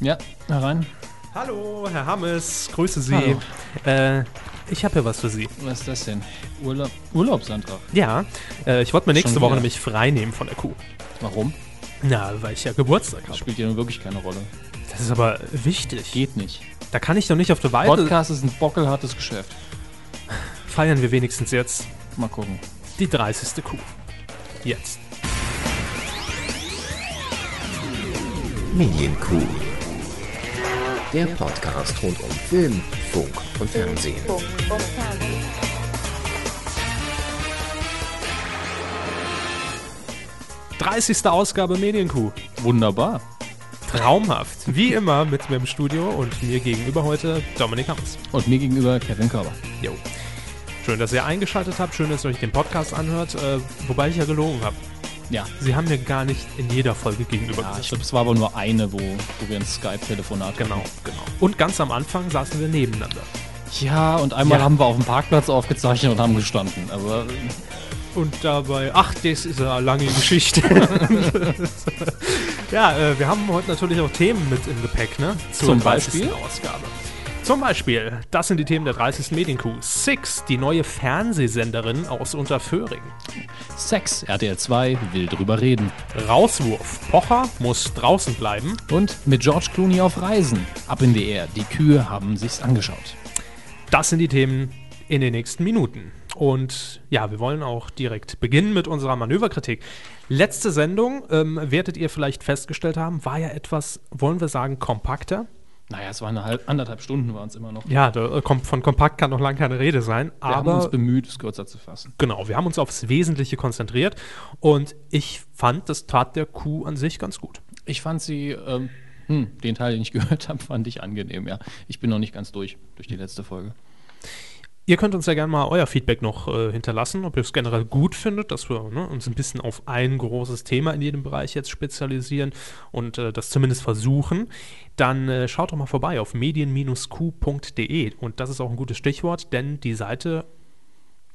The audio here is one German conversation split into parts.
Ja, herein. Hallo, Herr Hammes, grüße Sie. Hallo. Äh, ich habe ja was für Sie. Was ist das denn? Urlaub, Urlaubsantrag. Ja, äh, ich wollte mir nächste Schon Woche wieder? nämlich frei nehmen von der Kuh. Warum? Na, weil ich ja Geburtstag Das habe. spielt ja nun wirklich keine Rolle. Das ist aber wichtig. Geht nicht. Da kann ich doch nicht auf der Weide. Podcast ist ein bockelhartes Geschäft. Feiern wir wenigstens jetzt Mal gucken. die 30. Kuh. Jetzt. Medienkuh. Der Podcast rund um Film, Funk und Fernsehen. 30. Ausgabe Medienkuh. Wunderbar. Traumhaft. Wie immer mit mir im Studio und mir gegenüber heute Dominik Hammes. Und mir gegenüber Kevin Körber. Jo. Schön, dass ihr eingeschaltet habt. Schön, dass ihr euch den Podcast anhört. Äh, wobei ich ja gelogen habe. Ja. Sie haben mir gar nicht in jeder Folge gegenüber Ja, ich glaube, es war aber nur eine, wo, wo wir ein Skype-Telefonat hatten. Genau, genau. Und ganz am Anfang saßen wir nebeneinander. Ja, und einmal Ja. haben wir auf dem Parkplatz aufgezeichnet und haben gestanden. Also, Und dabei, ach, das ist eine lange Geschichte. ja, äh, wir haben heute natürlich auch Themen mit im Gepäck, ne? Zur Zum 30. Beispiel? Ausgabe. Zum Beispiel, das sind die Themen der 30. Medienkuh. Six, die neue Fernsehsenderin aus Unterföhring. Sex, RTL 2 will drüber reden. Rauswurf, Pocher muss draußen bleiben. Und mit George Clooney auf Reisen. Ab in die Air. Die Kühe haben sich's angeschaut. Das sind die Themen in den nächsten Minuten. Und ja, wir wollen auch direkt beginnen mit unserer Manöverkritik. Letzte Sendung, ähm, werdet ihr vielleicht festgestellt haben, war ja etwas, wollen wir sagen, kompakter. Naja, es waren eine halb, anderthalb Stunden waren es immer noch. Ja, da, äh, kommt- von kompakt kann noch lange keine Rede sein, Wir haben uns aber bemüht, es kürzer zu fassen. genau, wir haben uns aufs Wesentliche konzentriert und ich fand, das tat der Kuh an sich ganz gut. Ich fand sie, ähm, hm, den Teil, den ich gehört habe, fand ich angenehm, ja. Ich bin noch nicht ganz durch, durch die letzte Folge. Ihr könnt uns ja gerne mal euer Feedback noch äh, hinterlassen, ob ihr es generell gut findet, dass wir ne, uns ein bisschen auf ein großes Thema in jedem Bereich jetzt spezialisieren und äh, das zumindest versuchen. Dann äh, schaut doch mal vorbei auf medien-q.de und das ist auch ein gutes Stichwort, denn die Seite,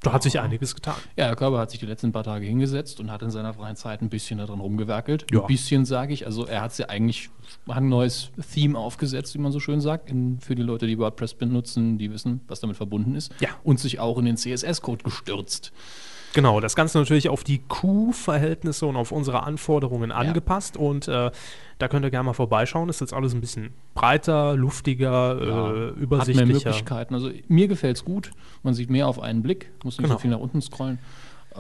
da hat sich einiges getan. Ja, Herr Körber hat sich die letzten paar Tage hingesetzt und hat in seiner freien Zeit ein bisschen daran rumgewerkelt. Ja. Ein bisschen, sage ich. Also er hat ja eigentlich ein neues Theme aufgesetzt, wie man so schön sagt, in, für die Leute, die WordPress benutzen, die wissen, was damit verbunden ist. Ja. Und sich auch in den CSS-Code gestürzt. Genau, das Ganze natürlich auf die Q-Verhältnisse und auf unsere Anforderungen angepasst und äh, da könnt ihr gerne mal vorbeischauen. Ist jetzt alles ein bisschen breiter, luftiger, äh, Hat mehr übersichtlicher. Möglichkeiten. Also mir gefällt es gut. Man sieht mehr auf einen Blick, muss nicht Genau. so viel nach unten scrollen. Äh,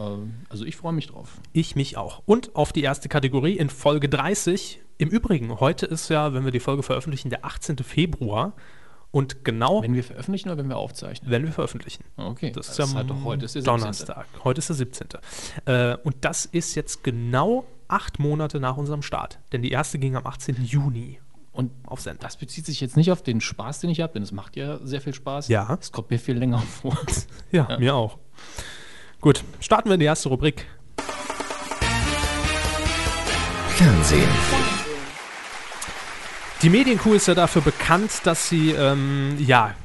also ich freue mich drauf. Ich mich auch. Und auf die erste Kategorie in Folge 30. Im Übrigen, heute ist ja, wenn wir die Folge veröffentlichen, der 18. Februar. Und genau, wenn, Wenn wir veröffentlichen oder wenn wir aufzeichnen? wir veröffentlichen. Okay, Das ist ja halt doch heute ist der 17.. Donnerstag. Heute ist der 17. Äh, und das ist jetzt genau acht Monate nach unserem Start. Denn die erste ging am 18. Juni Und auf Sender. das bezieht sich jetzt nicht auf den Spaß, den ich habe, denn es macht ja sehr viel Spaß. Ja. Es kommt mir viel länger vor. Ja, Ja. mir auch. Gut, starten wir in die erste Rubrik. Fernsehen. Die Medienkuh ist ja dafür bekannt, dass sie ähm, ja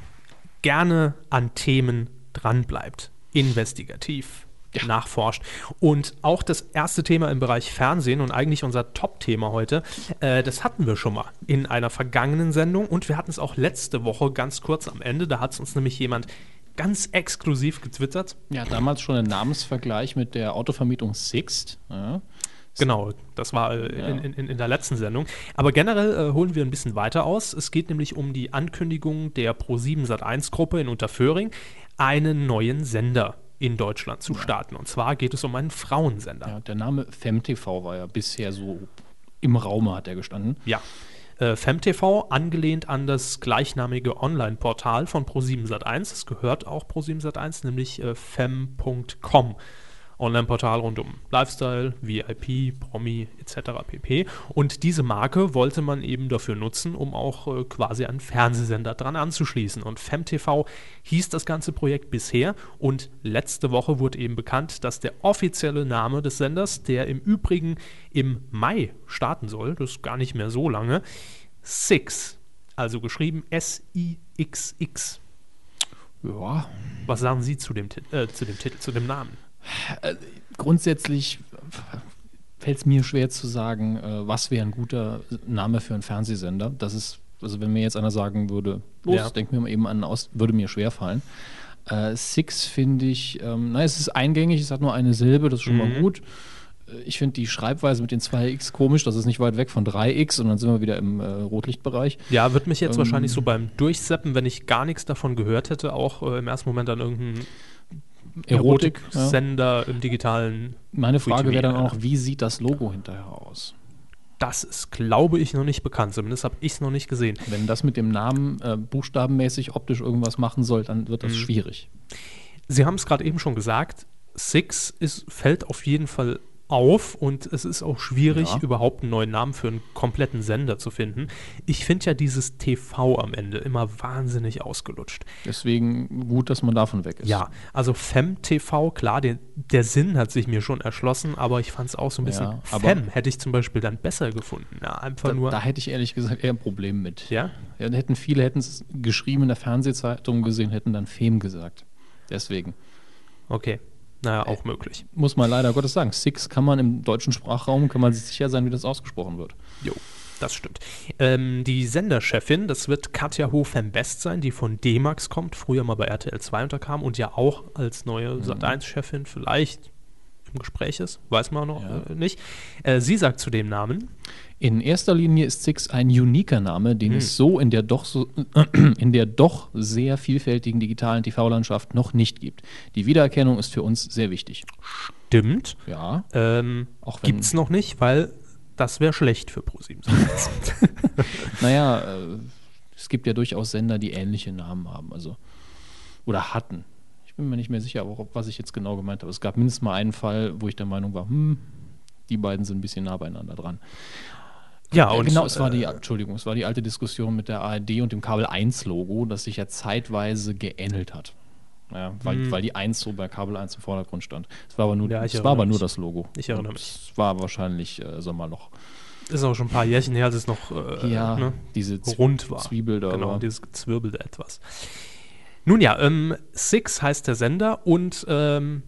gerne an Themen dranbleibt, investigativ nachforscht. Und auch das erste Thema im Bereich Fernsehen und eigentlich unser Top-Thema heute, äh, das hatten wir schon mal in einer vergangenen Sendung und wir hatten es auch letzte Woche ganz kurz am Ende. Da hat es uns nämlich jemand ganz exklusiv getwittert. Ja, damals schon ein Namensvergleich mit der Autovermietung Sixt. Ja. Genau, das war äh, in, in, in der letzten Sendung. Aber generell äh, holen wir ein bisschen weiter aus. Es geht nämlich um die Ankündigung der Pro7 Sat1 Gruppe in Unterföhring, einen neuen Sender in Deutschland zu starten. Und zwar geht es um einen Frauensender. Ja, der Name FemTV war ja bisher so im Raume, hat er gestanden. Ja. Äh, FemTV, angelehnt an das gleichnamige Online-Portal von Pro7 Sat1. Es gehört auch Pro7 Sat1, nämlich äh, fem.com. Online-Portal rund um Lifestyle, VIP, Promi etc. pp. Und diese Marke wollte man eben dafür nutzen, um auch äh, quasi einen Fernsehsender dran anzuschließen. Und FemTV hieß das ganze Projekt bisher. Und letzte Woche wurde eben bekannt, dass der offizielle Name des Senders, der im Übrigen im Mai starten soll, das ist gar nicht mehr so lange, Six, also geschrieben S-I-X-X. Ja, Was sagen Sie zu dem, äh, zu dem Titel, zu dem Namen? Grundsätzlich fällt es mir schwer zu sagen, äh, was wäre ein guter Name für einen Fernsehsender. Das ist, also wenn mir jetzt einer sagen würde, los, Ja. denk mir mal eben an aus, würde mir schwer fallen. Äh, Six finde ich, ähm, na, es ist eingängig, es hat nur eine Silbe, das ist schon mal Mhm. gut. Äh, Ich finde die Schreibweise mit den 2x komisch, das ist nicht weit weg von 3x und dann sind wir wieder im äh, Rotlichtbereich. Ja, wird mich jetzt Ähm, wahrscheinlich so beim Durchseppen, wenn ich gar nichts davon gehört hätte, auch äh, im ersten Moment an irgendeinen Erotik, ja. Erotik-Sender im digitalen. Meine Frage wäre dann auch, wie sieht das Logo hinterher aus? Das ist, glaube ich, noch nicht bekannt. Zumindest habe ich es noch nicht gesehen. Wenn das mit dem Namen äh, buchstabenmäßig optisch irgendwas machen soll, dann wird das Mhm. schwierig. Sie haben es gerade eben schon gesagt, Six ist, fällt auf jeden Fall auf und es ist auch schwierig, Ja. überhaupt einen neuen Namen für einen kompletten Sender zu finden. Ich finde ja dieses TV am Ende immer wahnsinnig ausgelutscht. Deswegen gut, dass man davon weg ist. Ja, also FemTV, klar, der, der Sinn hat sich mir schon erschlossen, aber ich fand es auch so ein bisschen. Ja, aber- Fem hätte ich zum Beispiel dann besser gefunden. Ja, einfach Da, nur. da hätte ich ehrlich gesagt eher ein Problem mit. ja? Ja, hätten viele hätten es geschrieben in der Fernsehzeitung gesehen, hätten dann Fem gesagt. Deswegen Okay. Naja, auch möglich. muss man leider Gottes sagen, Six kann man im deutschen Sprachraum, kann man sich sicher sein, wie das ausgesprochen wird. Jo, das stimmt. Ähm, die Senderchefin, das wird Katja Hofem-Best sein, die von D-Max kommt, früher mal bei RTL 2 unterkam und ja auch als neue Sat1-Chefin vielleicht im Gespräch ist, weiß man noch Ja. äh, nicht. Äh, sie sagt zu dem Namen, In erster Linie ist Six ein uniker Name, den Hm. es so in der doch so in der doch sehr vielfältigen digitalen TV-Landschaft noch nicht gibt. Die Wiedererkennung ist für uns sehr wichtig. stimmt, Ja, ähm, Auch wenn- gibt es noch nicht, weil das wäre schlecht für ProSieben. naja, äh, es gibt ja durchaus Sender, die ähnliche Namen haben, also oder hatten. Ich bin mir nicht mehr sicher, ob, was ich jetzt genau gemeint habe. Es gab mindestens mal einen Fall, wo ich der Meinung war, hm, die beiden sind ein bisschen nah beieinander dran. ja, und genau, es war die, äh, Entschuldigung, es war die alte Diskussion mit der ARD und dem Kabel 1 Logo, das sich ja zeitweise geähnelt hat. Ja, weil, Hm. weil die 1 so bei Kabel 1 im Vordergrund stand. Es war aber nur, Ja, es war aber nur das Logo. Ich erinnere Und mich. Es war wahrscheinlich äh, Sommerloch. ist auch schon ein paar Jährchen her, als es noch äh, ja, ne, diese rund war. Zwiebel da Genau, war. dieses gezwirbelte etwas. Nun ja, ähm, Six heißt der Sender und ähm,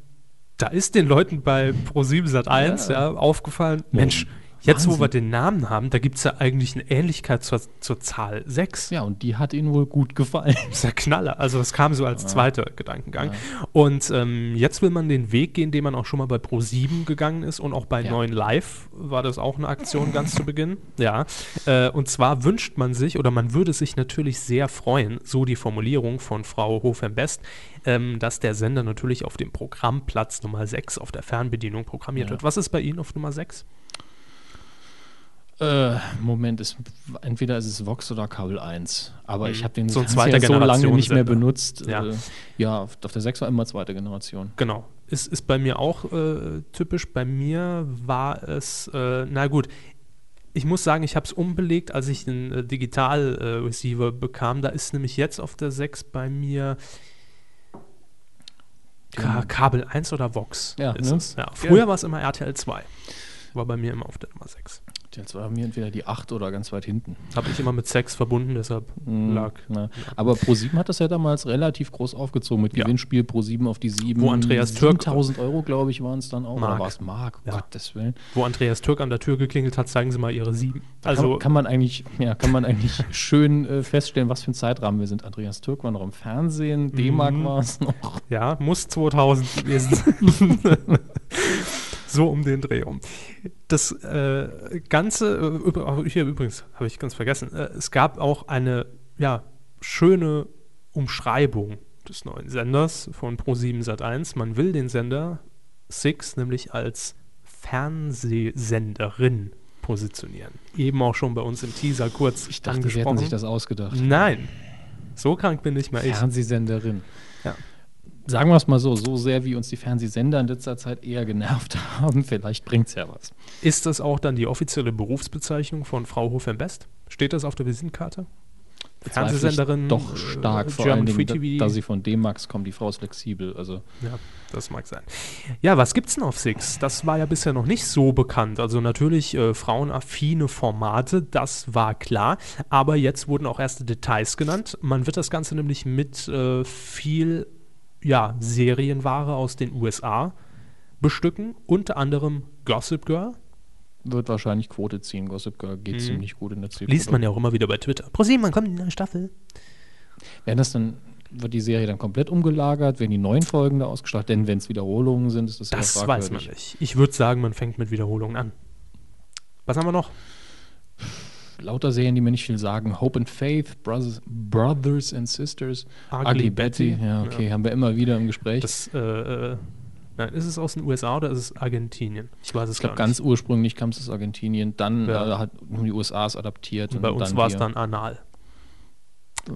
da ist den Leuten bei Pro7 Sat1 ja. Ja. aufgefallen, Mensch, jetzt wo Wahnsinn. wir den Namen haben, da gibt es ja eigentlich eine Ähnlichkeit zur, zur Zahl 6. Ja, und die hat ihnen wohl gut gefallen. Das ist ja Knaller. Also das kam so als zweiter Gedankengang. Und ähm, jetzt will man den Weg gehen, den man auch schon mal bei Pro7 gegangen ist und auch bei Ja. 9 Live war das auch eine Aktion ganz zu Beginn. Ja. Äh, und zwar wünscht man sich oder man würde sich natürlich sehr freuen, so die Formulierung von Frau Hofem-Best, ähm, dass der Sender natürlich auf dem Programmplatz Nummer 6 auf der Fernbedienung programmiert Ja. wird. Was ist bei Ihnen auf Nummer 6? Äh, Moment, ist, entweder ist es Vox oder Kabel 1. Aber Mhm. ich habe den So Fernseher zweiter so lange nicht mehr benutzt. Ja. Äh, ja, auf, der 6 war immer zweite Generation. Genau. Ist, ist bei mir auch äh, typisch. Bei mir war es, äh, na gut, ich muss sagen, ich habe es umbelegt, als ich den äh, Digital-Receiver bekam. Da ist nämlich jetzt auf der 6 bei mir Ka Kabel 1 oder Vox. Ja, ist ne? es. ja. Früher war es immer RTL 2. War bei mir immer auf der Nummer 6. Jetzt war mir entweder die 8 oder ganz weit hinten. Habe ich immer mit Sex verbunden, deshalb Mm, lag. Na. Aber Pro7 hat das ja damals relativ groß aufgezogen mit Ja. Gewinnspiel Pro7 auf die 7. Wo Andreas Türk- 1000 Euro, glaube ich, waren es dann auch. Mark. Oder war es Mark? Ja. Gottes Willen. Wo Andreas Türk an der Tür geklingelt hat, zeigen Sie mal Ihre 7. Also, kann, kann man eigentlich, ja, kann man eigentlich schön äh, feststellen, was für ein Zeitrahmen wir sind. Andreas Türk war noch im Fernsehen, D-Mark Mhm. war es noch. Ja, muss 2000 gewesen sein. so um den Dreh rum. Das äh, Ganze, äh, hier übrigens, habe ich ganz vergessen, äh, es gab auch eine ja, schöne Umschreibung des neuen Senders von Pro7 Sat1. Man will den Sender Six nämlich als Fernsehsenderin positionieren. Eben auch schon bei uns im Teaser kurz Ich dachte, sie hätten angesprochen. sich das ausgedacht. Nein, so krank bin nicht mal ich. Fernsehsenderin. Ja. Sagen wir es mal so, so sehr wie uns die Fernsehsender in letzter Zeit eher genervt haben, vielleicht bringt es ja was. Ist das auch dann die offizielle Berufsbezeichnung von Frau Hofen-Best? Steht das auf der Visitenkarte? Fernsehsenderin, Doch äh, stark, vor German allen Free Dingen, TV. da, da sie von D-Max kommt, die Frau ist flexibel. Also Ja, das mag sein. Ja, was gibt's denn auf Six? Das war ja bisher noch nicht so bekannt. Also natürlich äh, frauenaffine Formate, das war klar. Aber jetzt wurden auch erste Details genannt. Man wird das Ganze nämlich mit äh, viel ja, Serienware aus den USA bestücken. Unter anderem Gossip Girl, wird wahrscheinlich Quote ziehen. Gossip Girl geht Mhm. ziemlich gut in der Zielgruppe. Liest man ja auch immer wieder bei Twitter. ProSieben, kommt die neue Staffel? Werden das dann, wird die Serie dann komplett umgelagert? Werden die neuen Folgen da ausgestrahlt? Denn wenn es Wiederholungen sind, ist das, Das ja weiß man nicht. Ich würde sagen, man fängt mit Wiederholungen an. Was haben wir noch? Lauter Serien, die mir nicht viel sagen. Hope and Faith, Brothers, Brothers and Sisters, Ugly Betty. Betty. Ja, okay, haben wir immer wieder im Gespräch. Das, äh, äh, nein, ist es aus den USA oder ist es Argentinien? Ich weiß es ich glaube, ganz ursprünglich kam es aus Argentinien, dann Ja. äh, hat die USA es adaptiert. Und bei uns war es dann Anal.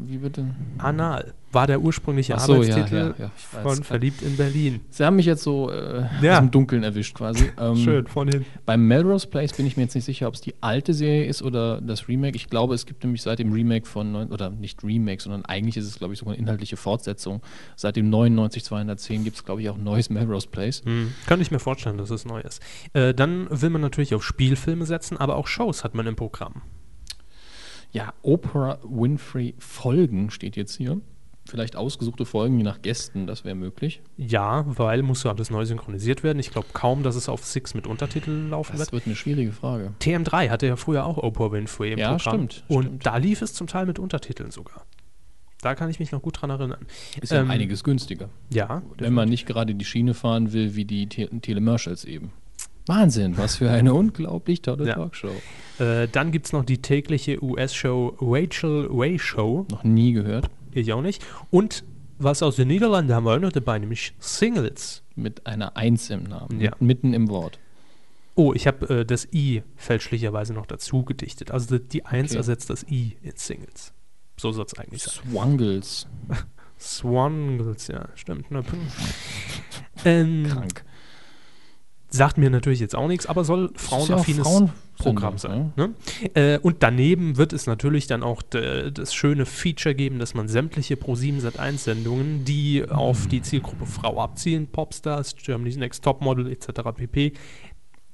Wie bitte? Anal war der ursprüngliche so, ja, Arbeitstitel ja, ja, weiß. von Verliebt in Berlin. Sie haben mich jetzt so äh, Ja. dem Dunkeln erwischt quasi. Ähm, Schön, von hin. Beim Melrose Place bin ich mir jetzt nicht sicher, ob es die alte Serie ist oder das Remake. Ich glaube, es gibt nämlich seit dem Remake von, neun, oder nicht Remake, sondern eigentlich ist es, glaube ich, sogar eine inhaltliche Fortsetzung. Seit dem 99210 gibt es, glaube ich, auch ein neues Melrose Place. Hm. Könnte ich mir vorstellen, dass es neu ist. Äh, dann will man natürlich auf Spielfilme setzen, aber auch Shows hat man im Programm. Ja, Oprah Winfrey Folgen steht jetzt hier. Vielleicht ausgesuchte Folgen, je nach Gästen, das wäre möglich. Ja, weil muss ja alles neu synchronisiert werden. Ich glaube kaum, dass es auf Six mit Untertiteln laufen Das wird. wird eine schwierige Frage. TM3 hatte ja früher auch Oprah Winfrey im Ja, Programm. stimmt, Und stimmt. da lief es zum Teil mit Untertiteln sogar. Da kann ich mich noch gut dran erinnern. Ist ja Ähm, einiges günstiger. Ja, Wenn man nicht gerade die Schiene fahren will, wie die Te Telemercials eben. Wahnsinn, was für eine unglaublich tolle Ja. Talkshow. Äh, dann gibt es noch die tägliche US-Show Rachel Way Show. Noch nie gehört. Ich auch nicht. Und was aus den Niederlanden haben wir auch noch dabei, nämlich Singles. Mit einer Eins im Namen. Ja. Mitten im Wort. Oh, ich habe äh, das I fälschlicherweise noch dazu gedichtet. Also die, 1 Okay. ersetzt das I in Singles. So soll es eigentlich sein. Swangles. Swangles, ja, stimmt. Ähm, Krank. Sagt mir natürlich jetzt auch nichts, aber soll frauenaffines Frauen Programm sein. Ne? Äh, und daneben wird es natürlich dann auch das schöne Feature geben, dass man sämtliche Pro7 Sat1 Sendungen, die auf die Zielgruppe Frau abzielen, Popstars, Germany's Next Topmodel etc. pp.,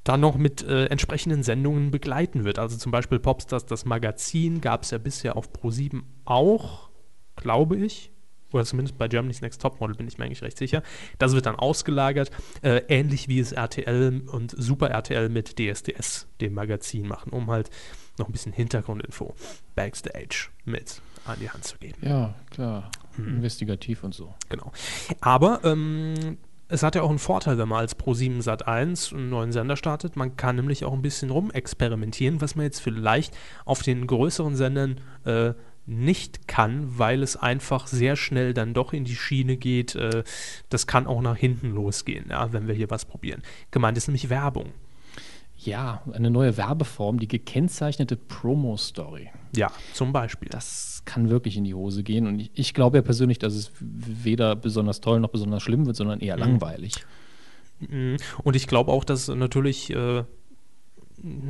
dann noch mit äh, entsprechenden Sendungen begleiten wird. Also zum Beispiel Popstars, das Magazin gab es ja bisher auf Pro7 auch, glaube ich. Oder zumindest bei Germany's Next Topmodel bin ich mir eigentlich recht sicher. Das wird dann ausgelagert, äh, ähnlich wie es RTL und Super RTL mit DSDS, dem Magazin, machen, um halt noch ein bisschen Hintergrundinfo, Backstage mit an die Hand zu geben. Ja, klar. Hm. Investigativ und so. Genau. Aber ähm, es hat ja auch einen Vorteil, wenn man als Pro7 Sat1 einen neuen Sender startet. Man kann nämlich auch ein bisschen rumexperimentieren, was man jetzt vielleicht auf den größeren Sendern äh, nicht kann, weil es einfach sehr schnell dann doch in die Schiene geht. Äh, das kann auch nach hinten losgehen, ja, wenn wir hier was probieren. Gemeint ist nämlich Werbung. Ja, eine neue Werbeform, die gekennzeichnete Promo-Story. Ja, zum Beispiel. Das kann wirklich in die Hose gehen. Und ich, ich glaube ja persönlich, dass es weder besonders toll noch besonders schlimm wird, sondern eher Mhm. langweilig. Mhm. Und ich glaube auch, dass natürlich, äh,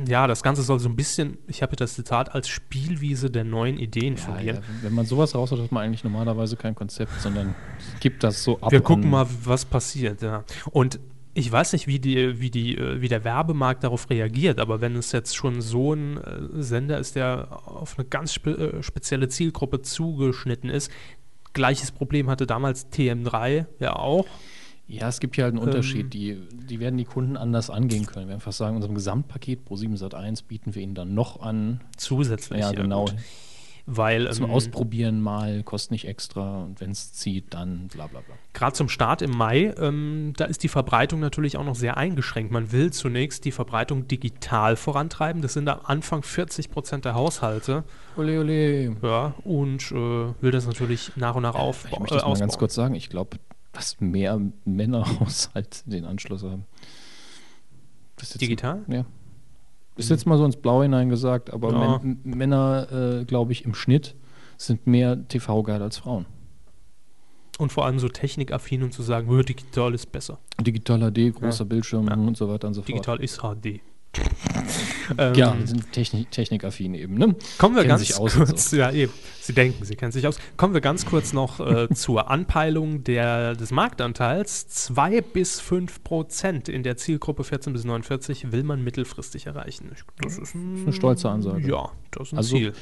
ja, das Ganze soll so ein bisschen, ich habe hier das Zitat, als Spielwiese der neuen Ideen Ja, fungieren. ja, wenn man sowas raus hat, hat man eigentlich normalerweise kein Konzept, sondern gibt das so ab. Wir gucken mal, was passiert, ja. Und ich weiß nicht, wie, die, wie, die, äh, wie der Werbemarkt darauf reagiert, aber wenn es jetzt schon so ein äh, Sender ist, der auf eine ganz spe äh, spezielle Zielgruppe zugeschnitten ist, gleiches Problem hatte damals TM3 ja auch. Ja, es gibt hier halt einen Ähm, Unterschied. Die, die werden die Kunden anders angehen können. Wir einfach sagen, unserem Gesamtpaket Pro 7 Sat 1 bieten wir ihnen dann noch an. Zusätzlich. Ja, genau. gut. Weil Zum ähm, Ausprobieren mal, kostet nicht extra und wenn es zieht, dann bla bla bla. gerade zum Start im Mai, ähm, da ist die Verbreitung natürlich auch noch sehr eingeschränkt. Man will zunächst die Verbreitung digital vorantreiben. Das sind am Anfang 40 Prozent der Haushalte. Ole, ole. Ja, und äh, will das natürlich nach und nach Ich aufbauen. möchte das mal ganz kurz sagen. Ich glaube, dass mehr Männerhaushalte den Anschluss haben. Digital? Ja. Ist jetzt mal so ins Blaue hinein gesagt, aber Ja. Män- Männer, äh, glaube ich, im Schnitt sind mehr TV-geil als Frauen. Und vor allem so technikaffin und zu sagen, "Hö, digital ist besser. Digital HD, großer Ja. Bildschirm Ja. und so weiter und so fort. Digital ist HD. Ähm, Ja, sind Technik, technikaffin eben, ne? Kommen wir kennen ganz kurz, ja eben, Sie denken, Sie kennen sich aus. Kommen wir ganz kurz noch äh, zur Anpeilung der, des Marktanteils. 2 bis 5 Prozent in der Zielgruppe 14 bis 49 will man mittelfristig erreichen. Ich- Das ist ein, eine stolze Ansage. Ja, das ist ein Also, Ziel.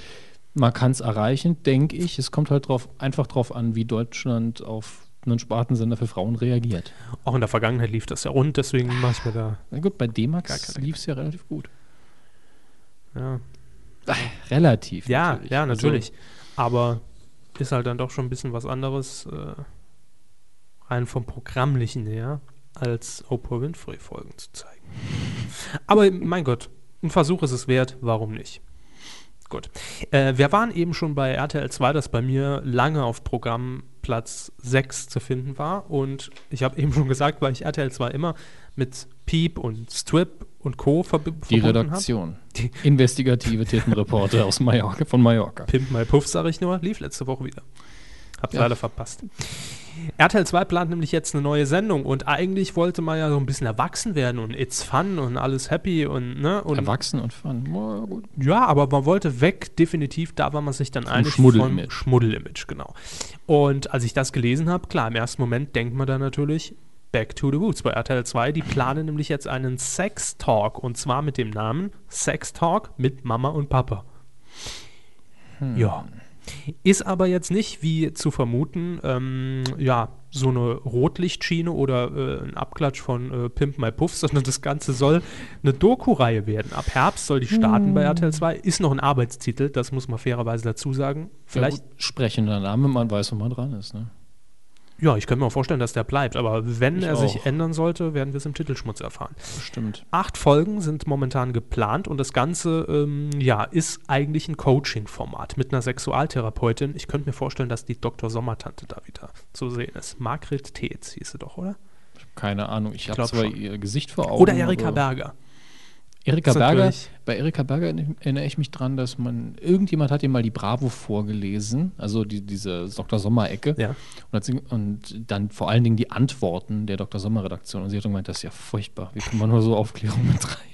Man kann es erreichen, denke ich. Es kommt halt drauf, einfach drauf an, wie Deutschland auf einen Spartensender für Frauen reagiert. Auch in der Vergangenheit lief das ja rund, deswegen mache ich mir da. Na gut, bei D-Max lief es ja relativ gut. Ja, Relativ. ja, ja Also, natürlich. Aber ist halt dann doch schon ein bisschen was anderes, äh, rein vom Programmlichen her, als Oprah Winfrey-Folgen zu zeigen. Aber mein Gott, ein Versuch ist es wert, warum nicht? Gut. Äh, wir waren eben schon bei RTL 2, das bei mir lange auf Programmplatz 6 zu finden war. Und ich habe eben schon gesagt, weil ich RTL 2 immer mit Piep und Strip und Co. verb Die. Redaktion. Die- Investigative Titelreporter aus Mallorca, von Mallorca. Pimp My Puff, sage ich nur, lief letzte Woche wieder. Hab's Ja. leider verpasst. RTL 2 plant nämlich jetzt eine neue Sendung und eigentlich wollte man ja so ein bisschen erwachsen werden und it's fun und alles happy und ne und Erwachsen und fun. Ja, aber man wollte weg, definitiv, da war man sich dann einig Schmuddelimage. vom Schmuddelimage, genau. Und als ich das gelesen habe, klar, im ersten Moment denkt man dann natürlich Back to the Roots bei RTL 2. Die planen nämlich jetzt einen Sex Talk und zwar mit dem Namen Sex Talk mit Mama und Papa. Ja. Ist aber jetzt nicht, wie zu vermuten, ähm, ja, so eine Rotlichtschiene oder äh, ein Abklatsch von äh, Pimp My Puff, sondern das Ganze soll eine Doku-Reihe werden. Ab Herbst soll die starten bei RTL 2. Ist noch ein Arbeitstitel, das muss man fairerweise dazu sagen. Vielleicht, Ja, gut, sprechender Name, man weiß, wo man dran ist. Ne? Ja, ich könnte mir auch vorstellen, dass der bleibt, aber wenn Ich er sich auch. ändern sollte, werden wir es im Titelschmutz erfahren. Bestimmt. Acht Folgen sind momentan geplant und das Ganze ähm, ja, ist eigentlich ein Coaching-Format mit einer Sexualtherapeutin. Ich könnte mir vorstellen, dass die Dr. Sommertante da wieder zu sehen ist. Margret Tetz hieß sie doch, oder? Keine Ahnung. Ich habe glaub zwar schon. ihr Gesicht vor Augen. Oder Erika aber- Berger. Erika Berger, bei Erika Berger erinnere ich mich dran, dass man, irgendjemand hat ihr mal die Bravo vorgelesen, also die, diese Dr. Sommer-Ecke. Ja. Und, sie, und dann vor allen Dingen die Antworten der Dr. Sommer-Redaktion. Und sie hat gemeint, das ist ja furchtbar. Wie kann man nur so Aufklärung betreiben?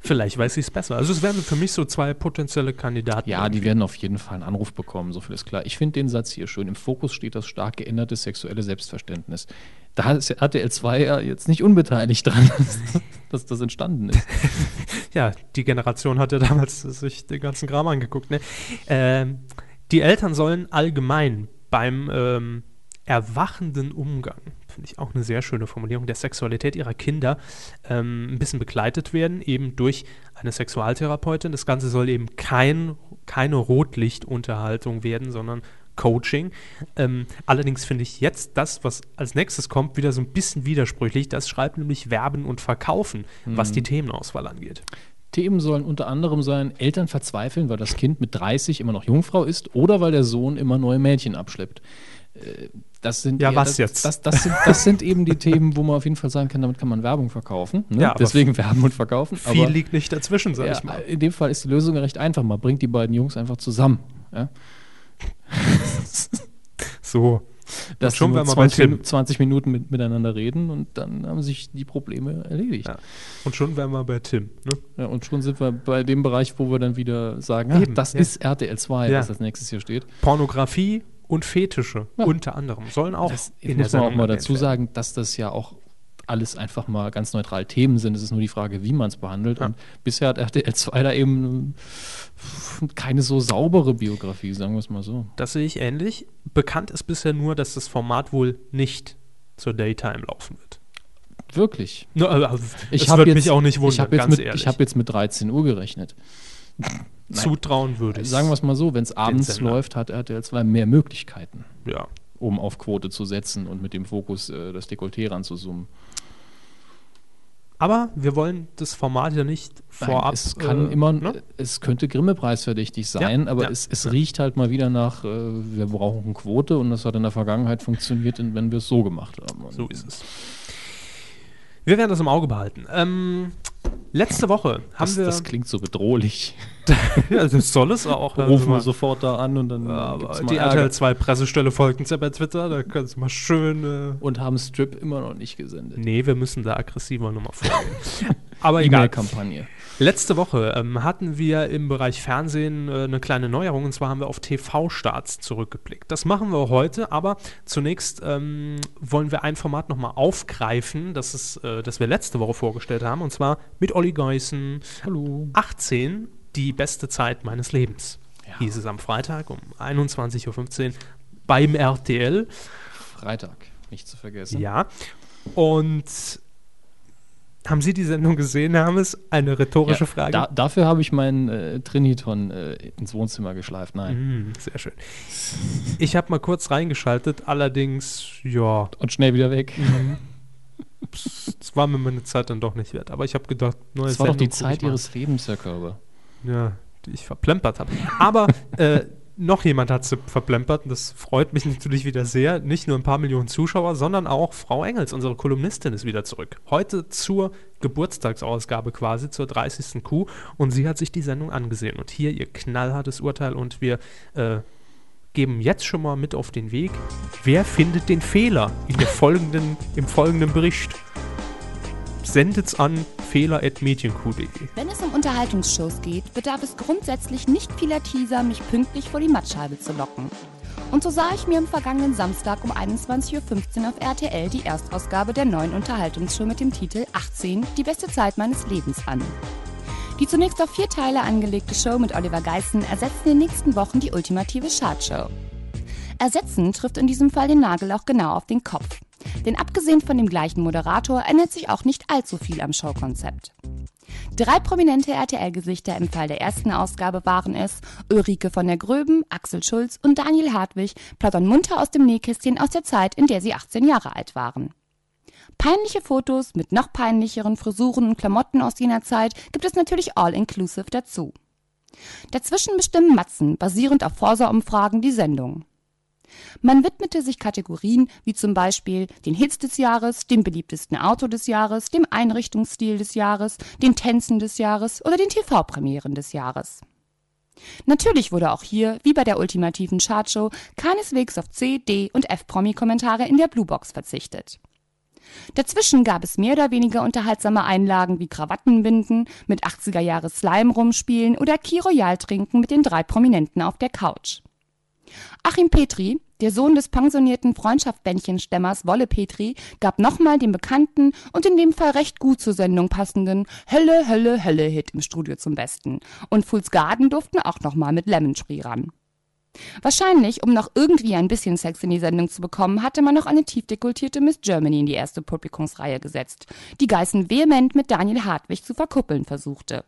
Vielleicht weiß sie es besser. Also es wären für mich so zwei potenzielle Kandidaten. Ja, die werden auf jeden Fall einen Anruf bekommen, so viel ist klar. Ich finde den Satz hier schön. Im Fokus steht das stark geänderte sexuelle Selbstverständnis. Da ist RTL 2 ja jetzt nicht unbeteiligt dran, dass das entstanden ist. Ja, die Generation hat ja damals sich den ganzen Kram angeguckt. Ne? Ähm, die Eltern sollen allgemein beim ähm, erwachenden Umgang, finde ich auch eine sehr schöne Formulierung, der Sexualität ihrer Kinder ähm, ein bisschen begleitet werden, eben durch eine Sexualtherapeutin. Das Ganze soll eben kein, keine Rotlichtunterhaltung werden, sondern Coaching. Ähm, allerdings finde ich jetzt das, was als nächstes kommt, wieder so ein bisschen widersprüchlich. Das schreibt nämlich Werben und Verkaufen, was die Themenauswahl angeht. Themen sollen unter anderem sein, Eltern verzweifeln, weil das Kind mit 30 immer noch Jungfrau ist oder weil der Sohn immer neue Mädchen abschleppt. Äh, Das sind Ja, was das, jetzt? Das, das, sind, das sind eben die Themen, wo man auf jeden Fall sagen kann, damit kann man Werbung verkaufen. Ne? Ja, Deswegen Werben und Verkaufen. Viel aber, liegt nicht dazwischen, sag ja, ich mal. In dem Fall ist die Lösung recht einfach. Man bringt die beiden Jungs einfach zusammen. Ja? So. Dass schon wären wir bei 20, Tim. Minu- 20 Minuten mit, miteinander reden und dann haben sich die Probleme erledigt. Ja. Und schon wären wir bei Tim. Ne? Ja, und schon sind wir bei dem Bereich, wo wir dann wieder sagen, Eben, das ja. ist RTL 2, Ja. was als nächstes hier steht. Pornografie und Fetische Ja. unter anderem sollen auch Das in der muss man auch mal dazu sagen, dass das ja auch alles einfach mal ganz neutral Themen sind. Es ist nur die Frage, wie man es behandelt. Ja. Und bisher hat RTL 2 da eben keine so saubere Biografie, sagen wir es mal so. Das sehe ich ähnlich. Bekannt ist bisher nur, dass das Format wohl nicht zur Daytime laufen wird. Wirklich. No, also, Ich hab jetzt, mich auch nicht wundern, ich habe jetzt, ganz mit- ehrlich. ich hab jetzt mit 13 Uhr gerechnet. Zutrauen würde ich. Sagen wir es mal so, wenn es abends läuft, hat RTL 2 mehr Möglichkeiten, Ja. um auf Quote zu setzen und mit dem Fokus äh, das Dekolleté ranzuzoomen. Aber wir wollen das Format ja nicht Nein, vorab. es kann äh, immer, ne? es könnte Grimme-Preis verdächtig sein, Ja, aber ja, es, es ja. riecht halt mal wieder nach, äh, wir brauchen Quote und das hat in der Vergangenheit funktioniert, wenn wir es so gemacht haben. So ist es. Wir werden das im Auge behalten. Ähm, letzte Woche haben Das, wir. das klingt so bedrohlich. das soll es auch. Rufen Also wir sofort da an und dann Ja, aber die. RTL 2 Pressestelle folgt uns ja bei Twitter, da können Sie mal schön. Äh Und haben Strip immer noch nicht gesendet. nee, wir müssen da aggressiver nochmal vorgehen. aber egal. E-Mail-Kampagne. Letzte Woche ähm, hatten wir im Bereich Fernsehen äh, eine kleine Neuerung und zwar haben wir auf TV-Starts zurückgeblickt. Das machen wir heute, aber zunächst ähm, wollen wir ein Format nochmal aufgreifen, das, ist, äh, das wir letzte Woche vorgestellt haben und zwar mit Olli Geußen. Hallo. 18, die beste Zeit meines Lebens. Ja. Hieß es am Freitag um 21.15 Uhr beim RTL. Freitag, nicht zu vergessen. Ja. Und Haben Sie die Sendung gesehen, Hermes? Eine rhetorische Ja, Frage. Da, dafür habe ich meinen äh, Triniton äh, ins Wohnzimmer geschleift. Nein. Mm, sehr schön. Ich habe mal kurz reingeschaltet, allerdings, ja, Und schnell wieder weg. es war mir meine Zeit dann doch nicht wert. Aber ich habe gedacht, neue Das war doch die Sendung guck ich Zeit ihres Lebens, Herr Körber. Ja, die ich verplempert habe. Aber äh, noch jemand hat sie verplempert und das freut mich natürlich wieder sehr. Nicht nur ein paar Millionen Zuschauer, sondern auch Frau Engels, unsere Kolumnistin, ist wieder zurück. Heute zur Geburtstagsausgabe quasi, zur 30. Kuh. Und sie hat sich die Sendung angesehen. Und hier ihr knallhartes Urteil. Und wir äh, geben jetzt schon mal mit auf den Weg. Wer findet den Fehler in der folgenden, im folgenden Bericht? Sendet's an fehler.medienkuh.de. Wenn es um Unterhaltungsshows geht, bedarf es grundsätzlich nicht vieler Teaser, mich pünktlich vor die Mattscheibe zu locken. Und so sah ich mir am vergangenen Samstag um 21.15 Uhr auf RTL die Erstausgabe der neuen Unterhaltungsshow mit dem Titel 18, die beste Zeit meines Lebens an. Die zunächst auf vier Teile angelegte Show mit Oliver Geissen ersetzt in den nächsten Wochen die ultimative Chartshow. Ersetzen trifft in diesem Fall den Nagel auch genau auf den Kopf. Denn abgesehen von dem gleichen Moderator ändert sich auch nicht allzu viel am Showkonzept. Drei prominente RTL-Gesichter im Fall der ersten Ausgabe waren es Ulrike von der Gröben, Axel Schulz und Daniel Hartwig plaudern munter aus dem Nähkästchen aus der Zeit, in der sie 18 Jahre alt waren. Peinliche Fotos mit noch peinlicheren Frisuren und Klamotten aus jener Zeit gibt es natürlich all-inclusive dazu. Dazwischen bestimmen Matzen, basierend auf Forsa-Umfragen, die Sendung. Man widmete sich Kategorien wie zum Beispiel den Hits des Jahres, dem beliebtesten Auto des Jahres, dem Einrichtungsstil des Jahres, den Tänzen des Jahres oder den TV-Premieren des Jahres. Natürlich wurde auch hier, wie bei der ultimativen Chartshow, keineswegs auf C, D und F-Promi-Kommentare in der Bluebox verzichtet. Dazwischen gab es mehr oder weniger unterhaltsame Einlagen wie Krawattenbinden, mit 80er Jahre Slime rumspielen oder Key Royal trinken mit den drei Prominenten auf der Couch. Achim Petri, der Sohn des pensionierten Freundschaftbändchenstemmers Wolle Petri, gab nochmal den bekannten und in dem Fall recht gut zur Sendung passenden Hölle, Hölle, Hölle-Hit im Studio zum Besten. Und Fools Garden durften auch nochmal mit Lemon Tree ran. Wahrscheinlich, um noch irgendwie ein bisschen Sex in die Sendung zu bekommen, hatte man noch eine tief dekultierte Miss Germany in die erste Publikumsreihe gesetzt, die Geißen vehement mit Daniel Hartwig zu verkuppeln versuchte.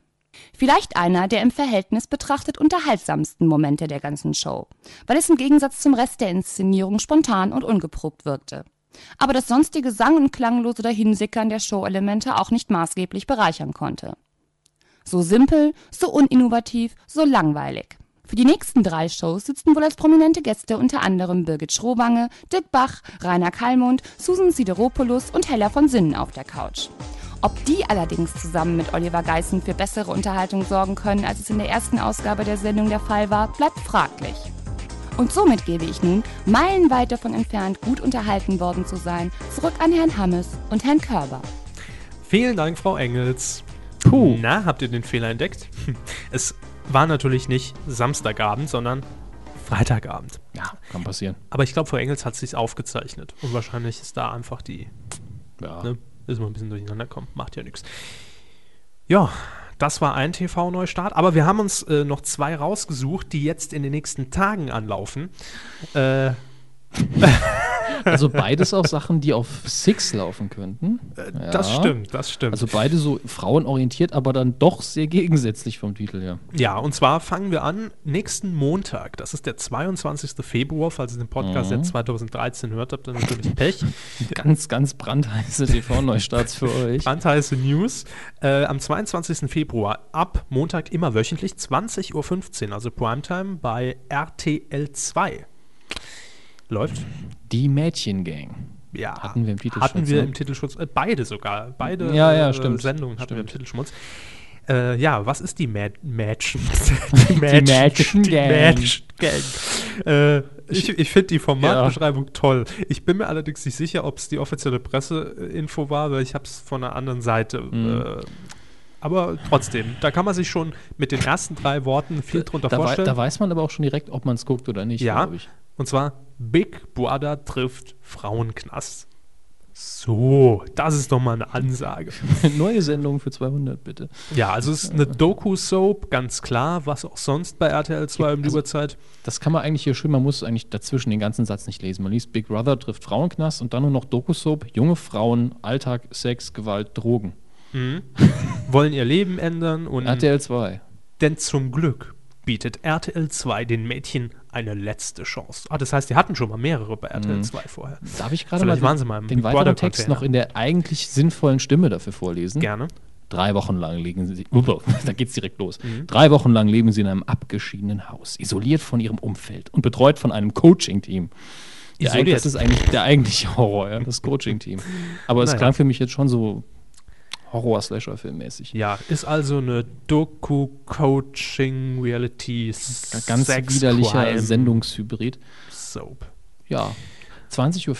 Vielleicht einer der im Verhältnis betrachtet unterhaltsamsten Momente der ganzen Show, weil es im Gegensatz zum Rest der Inszenierung spontan und ungeprobt wirkte. Aber das sonstige sang- und klanglose Dahinsickern der Showelemente auch nicht maßgeblich bereichern konnte. So simpel, so uninnovativ, so langweilig. Für die nächsten drei Shows sitzen wohl als prominente Gäste unter anderem Birgit Schrowange, Dirk Bach, Rainer Kallmund, Susan Sideropoulos und Hella von Sinnen auf der Couch. Ob die allerdings zusammen mit Oliver Geissen für bessere Unterhaltung sorgen können, als es in der ersten Ausgabe der Sendung der Fall war, bleibt fraglich. Und somit gebe ich nun, meilenweit davon entfernt, gut unterhalten worden zu sein, zurück an Herrn Hammes und Herrn Körber. Vielen Dank, Frau Engels. Puh. Na, habt ihr den Fehler entdeckt? Es war natürlich nicht Samstagabend, sondern Freitagabend. Ja, kann passieren. Aber ich glaube, Frau Engels hat sich aufgezeichnet. Und wahrscheinlich ist da einfach die, Ja. ne, ist mal ein bisschen durcheinander kommen. Macht ja nichts. Ja, das war ein TV-Neustart. Aber wir haben uns äh, noch zwei rausgesucht, die jetzt in den nächsten Tagen anlaufen. Äh, Also beides auch Sachen, die auf Six laufen könnten. Das Ja. stimmt, das stimmt. Also beide so frauenorientiert, aber dann doch sehr gegensätzlich vom Titel her. Ja, und zwar fangen wir an nächsten Montag. Das ist der 22. Februar. Falls ihr den Podcast Mhm. jetzt 2013 hört, habt ihr natürlich Pech. Ganz, ganz brandheiße TV-Neustarts für euch. Brandheiße News. Äh, am 22. Februar ab Montag immer wöchentlich 20.15 Uhr, also Primetime bei RTL 2. Läuft? Die Mädchengang. Ja. Hatten wir im Titelschutz, Hatten wir ne? im Titelschutz. Äh, beide sogar. Beide Ja, ja, äh, stimmt. Sendungen hatten wir im Stimmt. Titelschmutz. Äh, ja, was ist die Mad Match? Die Mädchen Die. Match Gang. Äh, ich ich finde die Formatbeschreibung toll. Ich bin mir allerdings nicht sicher, ob es die offizielle Presseinfo war, weil ich habe es von einer anderen Seite. Mhm. Äh, aber trotzdem, da kann man sich schon mit den ersten drei Worten viel drunter Da, wei- vorstellen. da weiß man aber auch schon direkt, ob man es guckt oder nicht, Ja, glaube ich. Und zwar Big Brother trifft Frauenknast. So, das ist doch mal eine Ansage. Neue Sendung für 200, bitte. Ja, also es ist eine Doku-Soap, ganz klar, was auch sonst bei RTL 2 um die Also- Uhrzeit. Das kann man eigentlich hier schön, man muss eigentlich dazwischen den ganzen Satz nicht lesen. Man liest Big Brother trifft Frauenknast und dann nur noch Doku-Soap, junge Frauen, Alltag, Sex, Gewalt, Drogen. Mhm. wollen ihr Leben ändern und RTL 2. denn zum Glück bietet RTL 2 den Mädchen eine letzte Chance. Ah, das heißt, die hatten schon mal mehrere bei RTL 2 vorher. Darf ich gerade mal sie mal den weiteren Text noch in der eigentlich sinnvollen Stimme dafür vorlesen? Gerne. Drei Wochen lang legen sie, da geht's direkt los. Mhm. Drei Wochen lang leben sie in einem abgeschiedenen Haus, isoliert von ihrem Umfeld und betreut von einem Coaching-Team. Das ist eigentlich der eigentliche Horror, ja, das Coaching-Team. Aber es Naja. klang für mich jetzt schon so Horror-Slasher-Film-mäßig. Ja, ist also eine Doku-Coaching-Reality Ganz Sex widerlicher Crime Sendungshybrid. Soap. Ja, 20.15 Uhr.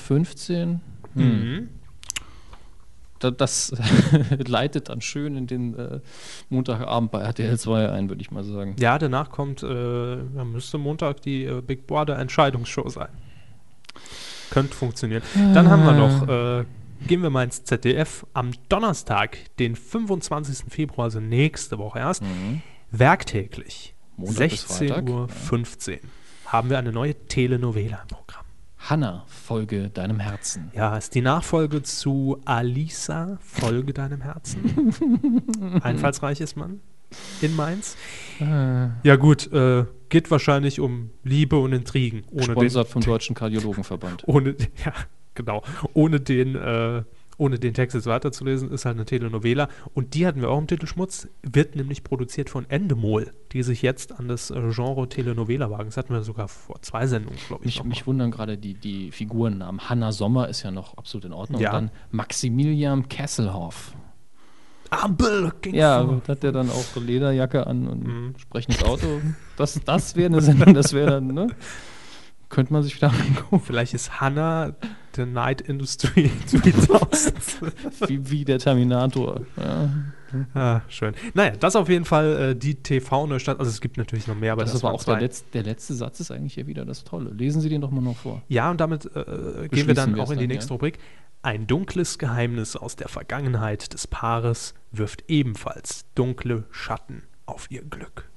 Hm. Mhm. Da, das leitet dann schön in den äh, Montagabend bei RTL 2 ein, würde ich mal sagen. Ja, danach kommt, äh, müsste Montag die äh, Big Brother Entscheidungsshow sein. Könnte funktionieren. Dann haben wir noch, äh, gehen wir mal ins ZDF, am Donnerstag, den 25. Februar, also nächste Woche erst, werktäglich, bis Freitag, 16.15 Uhr, 15, haben wir eine neue Telenovela im Programm. Hanna, folge deinem Herzen. Ja, ist die Nachfolge zu Alisa, Folge deinem Herzen. Einfallsreiches Mann in Mainz. Ja gut, äh, geht wahrscheinlich um Liebe und Intrigen. Ohne Sponsert vom Deutschen Kardiologenverband. ohne, ja, genau. Ohne den, äh, ohne den Text jetzt weiterzulesen, ist halt eine Telenovela. Und die hatten wir auch im Titelschmutz. Wird nämlich produziert von Endemol, die sich jetzt an das äh, Genre Telenovela wagen. Das hatten wir sogar vor zwei Sendungen, glaube ich. Mich, mich wundern gerade die, die Figurennamen. Hanna Sommer ist ja noch absolut in Ordnung. Ja. Und dann Maximilian Kesselhoff. I'm looking Ja, for- hat der dann auch so Lederjacke an und Mhm. sprechendes Auto. Das, das wäre eine Sendung, das wäre dann, ne? Könnte man sich wieder angucken. Vielleicht ist Hannah The Night Industry 2000. Wie, wie der Terminator. Ja. ah, schön. Naja, das auf jeden Fall äh, die TV-Neustadt. Also es gibt natürlich noch mehr, aber Das, das, war auch der. Letz-, der letzte Satz, ist eigentlich ja wieder das Tolle. Lesen Sie den doch mal noch vor. Ja, und damit äh, gehen wir dann auch in die nächste ja. Rubrik. Ein dunkles Geheimnis aus der Vergangenheit des Paares wirft ebenfalls dunkle Schatten auf ihr Glück.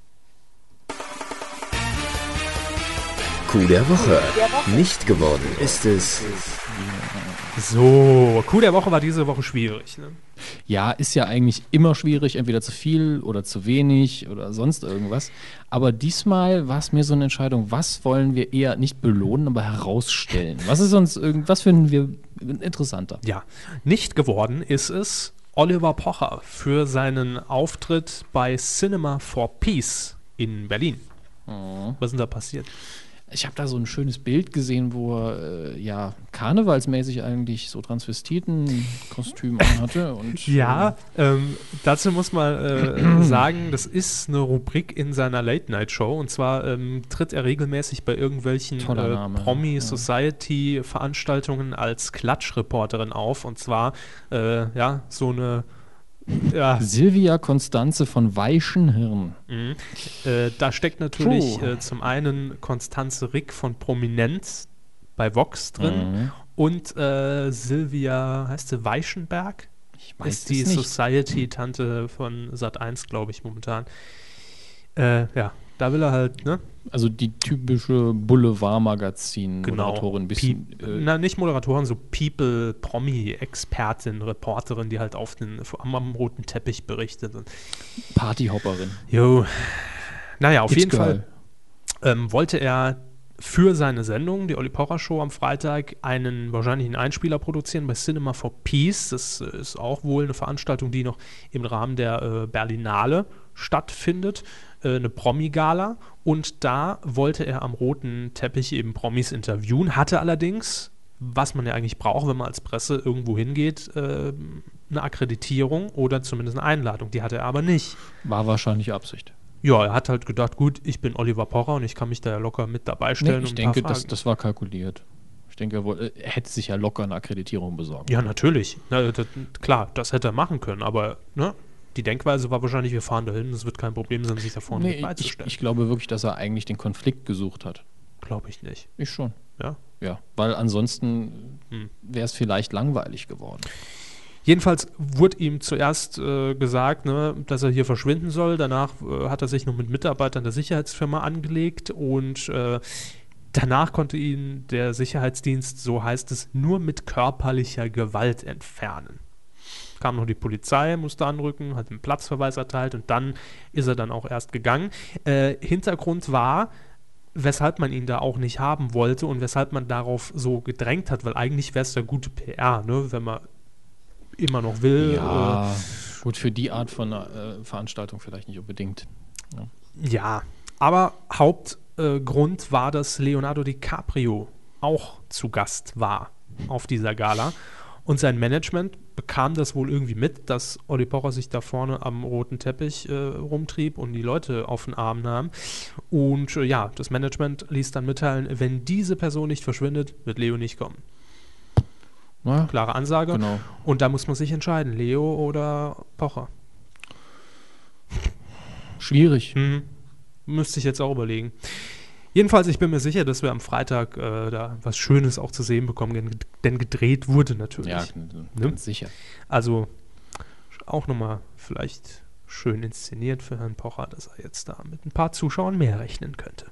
Coup der Woche. Nicht geworden ist es. So, Coup der Woche war diese Woche schwierig. Ne? Ja, ist ja eigentlich immer schwierig, entweder zu viel oder zu wenig oder sonst irgendwas. Aber diesmal war es mir so eine Entscheidung, was wollen wir eher nicht belohnen, aber herausstellen? Was ist uns irgend, was finden wir interessanter? Ja, nicht geworden ist es Oliver Pocher für seinen Auftritt bei Cinema for Peace in Berlin. Oh. Was ist denn da passiert? Ich habe da so ein schönes Bild gesehen, wo er äh, ja karnevalsmäßig eigentlich so Transvestiten-Kostüm anhatte. Und, Ja, ähm, dazu muss man äh, sagen, das ist eine Rubrik in seiner Late-Night-Show. Und zwar ähm, tritt er regelmäßig bei irgendwelchen äh. Promi-Society-Veranstaltungen als Klatschreporterin auf. Und zwar, äh, ja, so eine. Ja, Silvia Konstanze von Weichenhirn. Mhm. Äh, da steckt natürlich äh, zum einen Konstanze Rick von Prominenz bei Vox drin Mhm. und äh, Silvia, heißt sie Weichenberg? Ich ist die Society-Tante von Sat1, glaube ich, momentan. Äh, ja, da will er halt, ne? Also die typische Boulevard-Magazin-Moderatorin. bisschen, Peop- äh, Na, nicht Moderatorin, so People, Promi-Expertin, Reporterin, die halt auf den, am, am roten Teppich berichtet. Und, Partyhopperin. jo. Naja, auf It's jeden Fall Girl. ähm, wollte er für seine Sendung, die Olli Pocher Show am Freitag, einen wahrscheinlich einen Einspieler produzieren bei Cinema for Peace. Das äh, ist auch wohl eine Veranstaltung, die noch im Rahmen der äh, Berlinale stattfindet, äh, eine Promi-Gala. Und da wollte er am roten Teppich eben Promis interviewen, hatte allerdings, was man ja eigentlich braucht, wenn man als Presse irgendwo hingeht, äh, eine Akkreditierung oder zumindest eine Einladung. Die hatte er aber nicht. War wahrscheinlich Absicht. Ja, er hat halt gedacht, gut, ich bin Oliver Pocher und ich kann mich da ja locker mit dabei Nee, stellen. ich und ein paar denke, das, das war kalkuliert. Ich denke, er, wollte, er hätte sich ja locker eine Akkreditierung besorgt. Ja, natürlich. Na, das, klar, das hätte er machen können, aber ne, die Denkweise war wahrscheinlich, wir fahren dahin, es wird kein Problem sein, sich da vorne Nee, mit ich, beizustellen. ich glaube wirklich, dass er eigentlich den Konflikt gesucht hat. Glaube ich nicht. Ich schon. Ja. Ja, weil ansonsten Hm. wäre es vielleicht langweilig geworden. Jedenfalls wurde ihm zuerst äh, gesagt, ne, dass er hier verschwinden soll. Danach äh, hat er sich noch mit Mitarbeitern der Sicherheitsfirma angelegt und äh, danach konnte ihn der Sicherheitsdienst, so heißt es, nur mit körperlicher Gewalt entfernen. Kam noch die Polizei, musste anrücken, hat einen Platzverweis erteilt und dann ist er dann auch erst gegangen. Äh, Hintergrund war, weshalb man ihn da auch nicht haben wollte und weshalb man darauf so gedrängt hat, weil eigentlich wäre es ja gute PR, ne, wenn man immer noch will. Ja, gut, für die Art von äh, Veranstaltung vielleicht nicht unbedingt. Äh, ja, aber Hauptgrund äh, war, dass Leonardo DiCaprio auch zu Gast war auf dieser Gala. Und sein Management bekam das wohl irgendwie mit, dass Olli Pocher sich da vorne am roten Teppich äh, rumtrieb und die Leute auf den Arm nahm. Und äh, ja, das Management ließ dann mitteilen, wenn diese Person nicht verschwindet, wird Leo nicht kommen. Ja, Klare Ansage. Genau. Und da muss man sich entscheiden, Leo oder Pocher. Schwierig. Hm. Müsste ich jetzt auch überlegen. Jedenfalls, ich bin mir sicher, dass wir am Freitag äh, da was Schönes auch zu sehen bekommen, denn, denn gedreht wurde natürlich. Ja, ganz sicher. Also auch nochmal vielleicht schön inszeniert für Herrn Pocher, dass er jetzt da mit ein paar Zuschauern mehr rechnen könnte.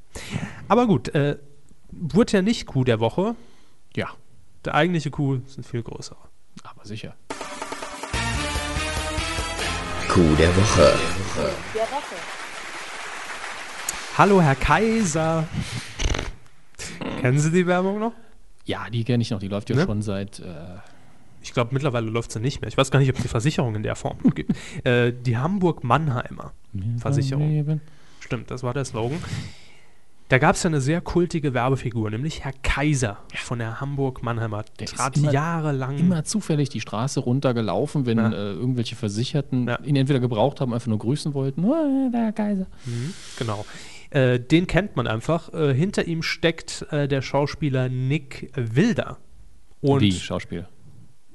Aber gut, äh, wurde ja nicht Coup der Woche. Ja, Der eigentliche Coup ist ein viel größerer. aber sicher. Coup der Woche. Hallo, Herr Kaiser. Kennen Sie die Werbung noch? Ja, die kenne ich noch. Die läuft ja Ne? schon seit. Äh, Ich glaube, mittlerweile läuft sie nicht mehr. Ich weiß gar nicht, ob es die Versicherung in der Form gibt. Äh, die Hamburg-Mannheimer Versicherung. Stimmt, das war der Slogan. Da gab es ja eine sehr kultige Werbefigur, nämlich Herr Kaiser von der Hamburg-Mannheimer. Der ist Trat immer- jahrelang. Immer zufällig die Straße runtergelaufen, wenn Ja. äh, irgendwelche Versicherten Ja. ihn entweder gebraucht haben, einfach nur grüßen wollten. Oh, der Herr Kaiser. Mhm, genau. Äh, den kennt man einfach. Äh, hinter ihm steckt äh, der Schauspieler Nick Wilder. Und Wie Schauspieler.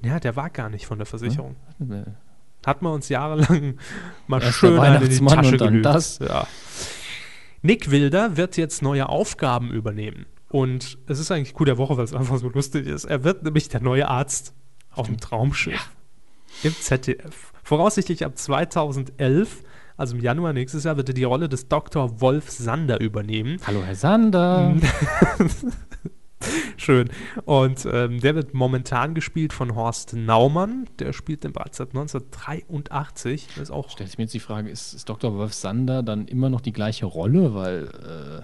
ja, der war gar nicht von der Versicherung. Äh, Hat man uns jahrelang mal Erst schön in die Tasche gelügt. das. Ja. Nick Wilder wird jetzt neue Aufgaben übernehmen. Und es ist eigentlich cool der Woche, weil es einfach so lustig ist. Er wird nämlich der neue Arzt auf dem Traumschiff im ZDF. Voraussichtlich ab 2011, also im Januar nächstes Jahr, wird er die Rolle des Dr. Wolf Sander übernehmen. Hallo, Herr Sander. Schön. Und ähm, der wird momentan gespielt von Horst Naumann. Der spielt den bereits seit 1983. Das ist auch Stellt sich mir jetzt die Frage, ist, ist Dr. Wolf Sander dann immer noch die gleiche Rolle? Weil, äh,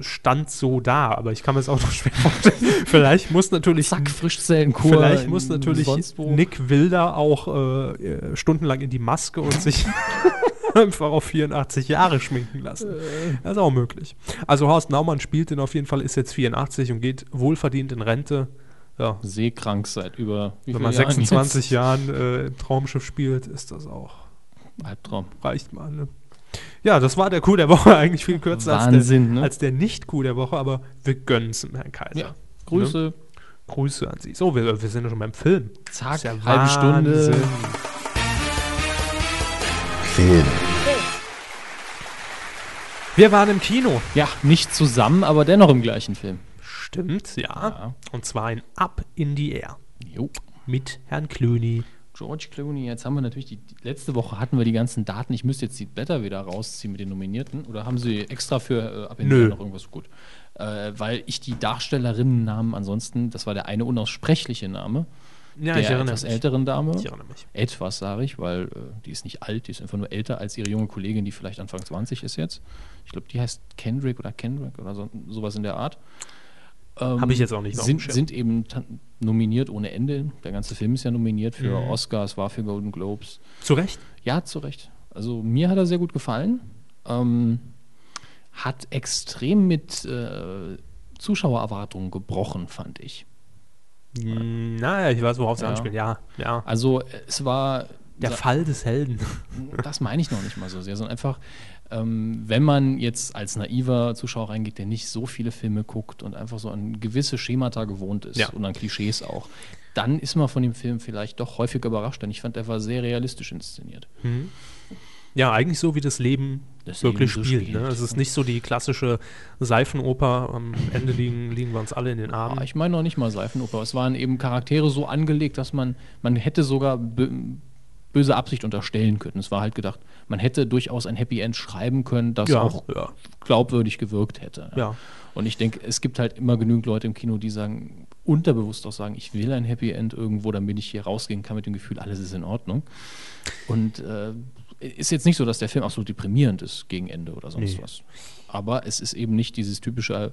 stand so da, aber ich kann mir das auch noch schwer vorstellen. Vielleicht muss natürlich, zack, Frischzellenkur. vielleicht muss natürlich. Nick Wilder auch äh, äh, stundenlang in die Maske und sich einfach auf 84 Jahre schminken lassen. Das ist auch möglich. Also Horst Naumann spielt den auf jeden Fall, ist jetzt 84 und geht wohlverdient in Rente. Ja, Seekrank seit über wie wenn man Jahren 26 jetzt? Jahren äh, im Traumschiff spielt, ist das auch, Albtraum. reicht mal. Ne? Ja, das war der Coup der Woche, eigentlich viel kürzer als der, Wahnsinn, ne? als der Nicht-Coup der Woche, aber wir gönnen es Herrn Kaiser. Ja, Grüße. Grüße an Sie. So, wir, wir sind ja schon beim Film. Zack, ja halbe Stunde. Wahnsinn. Film. Wir waren im Kino. Ja, nicht zusammen, aber dennoch im gleichen Film. Stimmt, ja. Ja. Und zwar in Up in the Air Jo. mit Herrn Clooney. George Clooney, jetzt haben wir natürlich die, letzte Woche hatten wir die ganzen Daten. Ich müsste jetzt die Blätter wieder rausziehen mit den Nominierten. Oder haben Sie extra für äh, ab Nö. Noch irgendwas gut? Äh, weil ich die Darstellerinnennamen ansonsten, das war der eine unaussprechliche Name Ja, der ich erinnere etwas mich. älteren Dame. Ich erinnere mich. Etwas, sage ich, weil äh, die ist nicht alt, die ist einfach nur älter als ihre junge Kollegin, die vielleicht Anfang 20 ist jetzt. Ich glaube, die heißt Kendrick oder Kendrick oder so, sowas in der Art. Ähm, Hab ich jetzt auch nicht Sind, sind eben nominiert ohne Ende. Der ganze Film ist ja nominiert für Mhm. Oscars, war für Golden Globes. Zu Recht. Ja, zu Recht. Also mir hat er sehr gut gefallen. Ähm, hat extrem mit äh, Zuschauererwartungen gebrochen, fand ich. Naja, ich weiß, worauf Sie Ja. anspielen. Ja, ja. Also äh, es war Der Fall des Helden. das meine ich noch nicht mal so sehr, sondern einfach, ähm, wenn man jetzt als naiver Zuschauer reingeht, der nicht so viele Filme guckt und einfach so an gewisse Schemata gewohnt ist Ja. und an Klischees auch, dann ist man von dem Film vielleicht doch häufig überrascht, denn ich fand, der war sehr realistisch inszeniert. Ja, eigentlich so, wie das Leben Das wirklich Leben so spielt. spielt. Ne? Es ist nicht so die klassische Seifenoper. Am Ende liegen, liegen wir uns alle in den Armen. Ah, ich meine noch nicht mal Seifenoper. Es waren eben Charaktere so angelegt, dass man, man hätte sogar böse Absicht unterstellen können. Es war halt gedacht, man hätte durchaus ein Happy End schreiben können, das Ja, auch ja. glaubwürdig gewirkt hätte. Ja. Und ich denke, es gibt halt immer genügend Leute im Kino, die sagen, unterbewusst auch sagen, ich will ein Happy End irgendwo, damit ich hier rausgehen kann mit dem Gefühl, alles ist in Ordnung. Und äh, ist jetzt nicht so, dass der Film absolut deprimierend ist gegen Ende oder sonst Nee. was. Aber es ist eben nicht dieses typische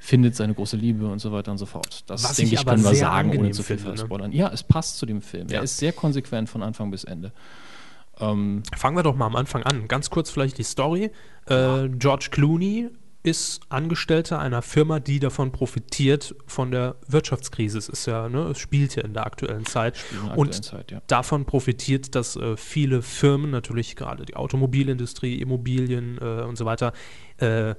findet seine große Liebe und so weiter und so fort. Das Was denke ich ich, können wir sagen, ohne zu viel finde, ne? Ja, es passt zu dem Film. Ja. Er ist sehr konsequent von Anfang bis Ende. Ähm, Fangen wir doch mal am Anfang an. Ganz kurz vielleicht die Story. Äh, George Clooney ist Angestellter einer Firma, die davon profitiert von der Wirtschaftskrise. Es ist ja, ne, es spielt ja in der aktuellen Zeit. in der Und aktuellen Zeit, ja. davon profitiert, dass äh, viele Firmen, natürlich gerade die Automobilindustrie, Immobilien äh, und so weiter, äh,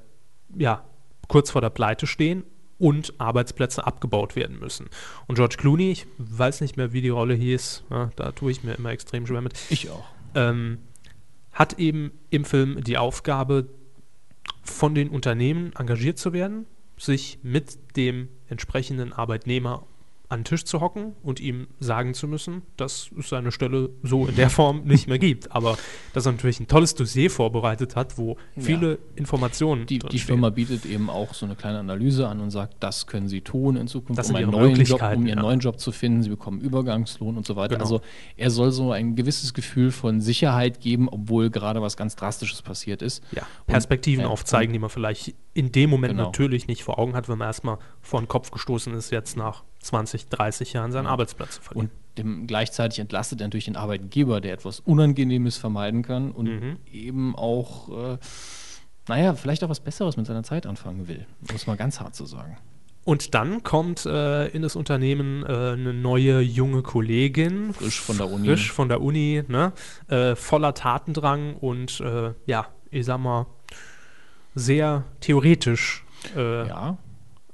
ja, kurz vor der Pleite stehen und Arbeitsplätze abgebaut werden müssen. Und George Clooney, ich weiß nicht mehr, wie die Rolle hieß, ja, da tue ich mir immer extrem schwer mit, Ich auch. ähm, hat eben im Film die Aufgabe, von den Unternehmen engagiert zu werden, sich mit dem entsprechenden Arbeitnehmer an den Tisch zu hocken und ihm sagen zu müssen, dass es seine Stelle so in der Form nicht mehr gibt. Aber dass er natürlich ein tolles Dossier vorbereitet hat, wo viele Informationen Die, die. Firma bietet eben auch so eine kleine Analyse an und sagt, das können Sie tun in Zukunft, Das um sind einen, neuen Job, Möglichkeiten, um Ihren ja. neuen Job zu finden. Sie bekommen Übergangslohn und so weiter. Genau. Also er soll so ein gewisses Gefühl von Sicherheit geben, obwohl gerade was ganz Drastisches passiert ist. ja, Perspektiven ja, aufzeigen, die man vielleicht in dem Moment Genau. natürlich nicht vor Augen hat, wenn man erstmal vor den Kopf gestoßen ist, jetzt nach 20, 30 Jahren seinen Arbeitsplatz zu verlieren. Und dem gleichzeitig entlastet er natürlich den Arbeitgeber, der etwas Unangenehmes vermeiden kann und Mhm. eben auch, äh, naja, vielleicht auch was Besseres mit seiner Zeit anfangen will. Muss man ganz hart so sagen. Und dann kommt äh, in das Unternehmen äh, eine neue junge Kollegin, Frisch von der Uni. frisch von der Uni, ne? äh, voller Tatendrang und äh, ja, ich sag mal, sehr theoretisch. Äh,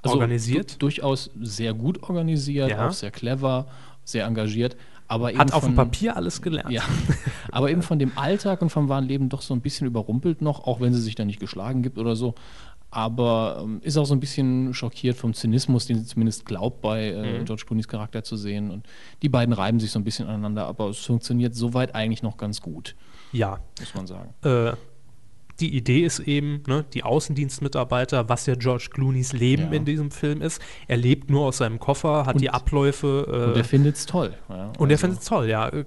Ja. Organisiert? du- durchaus sehr gut organisiert, Ja. auch sehr clever, sehr engagiert. Aber eben Hat auf dem von- Papier alles gelernt. Ja, aber eben von dem Alltag und vom wahren Leben doch so ein bisschen überrumpelt noch, auch wenn sie sich da nicht geschlagen gibt oder so. Aber ähm, ist auch so ein bisschen schockiert vom Zynismus, den sie zumindest glaubt, bei äh, Mhm. George Clooney's Charakter zu sehen. Und die beiden reiben sich so ein bisschen aneinander, aber es funktioniert soweit eigentlich noch ganz gut, ja. muss man sagen. Äh, die Idee ist eben, ne, die Außendienstmitarbeiter, was ja George Clooneys Leben Ja. in diesem Film ist. Er lebt nur aus seinem Koffer, hat Und- die Abläufe. Äh, Und er findet es toll. Ja, Und er also- findet es toll, ja. Äh,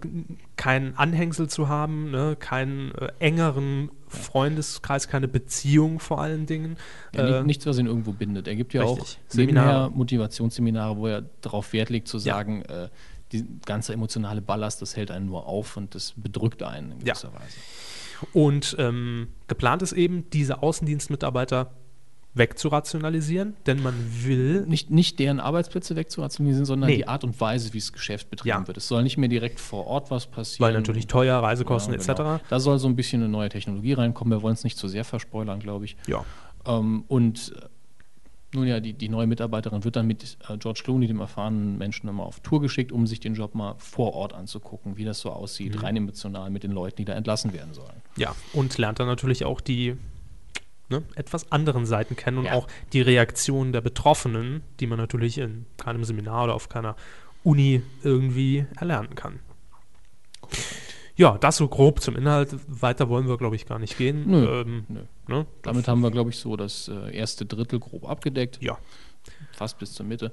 Kein Anhängsel zu haben, ne? keinen äh, engeren Freundeskreis, keine Beziehung vor allen Dingen. Ja, Äh, ni- nichts, was ihn irgendwo bindet. Er gibt ja richtig. auch Seminare. Motivationsseminare, wo er darauf Wert legt zu sagen, äh, die ganze emotionale Ballast, das hält einen nur auf und das bedrückt einen in gewisser Weise. Und ähm, geplant ist eben, diese Außendienstmitarbeiter wegzurationalisieren, denn man will. Nicht, nicht deren Arbeitsplätze wegzurationalisieren, sondern Nee. die Art und Weise, wie das Geschäft betrieben Ja. wird. Es soll nicht mehr direkt vor Ort was passieren. Weil natürlich teuer, Reisekosten Ja, etc. genau. Da soll so ein bisschen eine neue Technologie reinkommen. Wir wollen es nicht zu sehr verspoilern, glaube ich. Ja. Ähm, und nun ja, die, die neue Mitarbeiterin wird dann mit äh, George Clooney, dem erfahrenen Menschen, immer auf Tour geschickt, um sich den Job mal vor Ort anzugucken, wie das so aussieht, Mhm. rein emotional mit den Leuten, die da entlassen werden sollen. Ja, und lernt dann natürlich auch die ne, etwas anderen Seiten kennen und Ja. auch die Reaktionen der Betroffenen, die man natürlich in keinem Seminar oder auf keiner Uni irgendwie erlernen kann. Ja, das so grob zum Inhalt. Weiter wollen wir, glaube ich, gar nicht gehen. Nö, Ähm, nö. Ne? Damit haben wir, glaube ich, so das äh, erste Drittel grob abgedeckt, Ja. fast bis zur Mitte.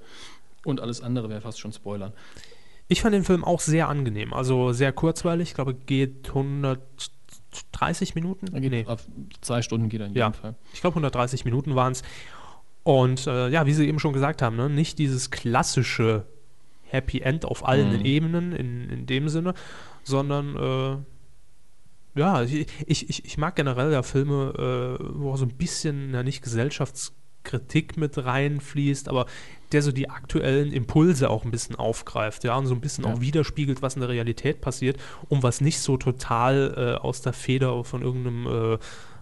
Und alles andere wäre fast schon Spoilern. Ich fand den Film auch sehr angenehm, also sehr kurzweilig. Ich glaube, geht 130 Minuten. Er geht auf zwei Stunden geht er in jedem Ja. Fall. Ich glaube, 130 Minuten waren es. Und äh, ja, wie Sie eben schon gesagt haben, ne, nicht dieses klassische Happy End auf allen Mhm. Ebenen in, in dem Sinne, sondern äh, ja, ich, ich, ich mag generell ja Filme, äh, wo so ein bisschen, ja nicht Gesellschaftskritik mit reinfließt, aber der so die aktuellen Impulse auch ein bisschen aufgreift, ja, und so ein bisschen Ja. auch widerspiegelt, was in der Realität passiert, um was nicht so total äh, aus der Feder von irgendeinem äh,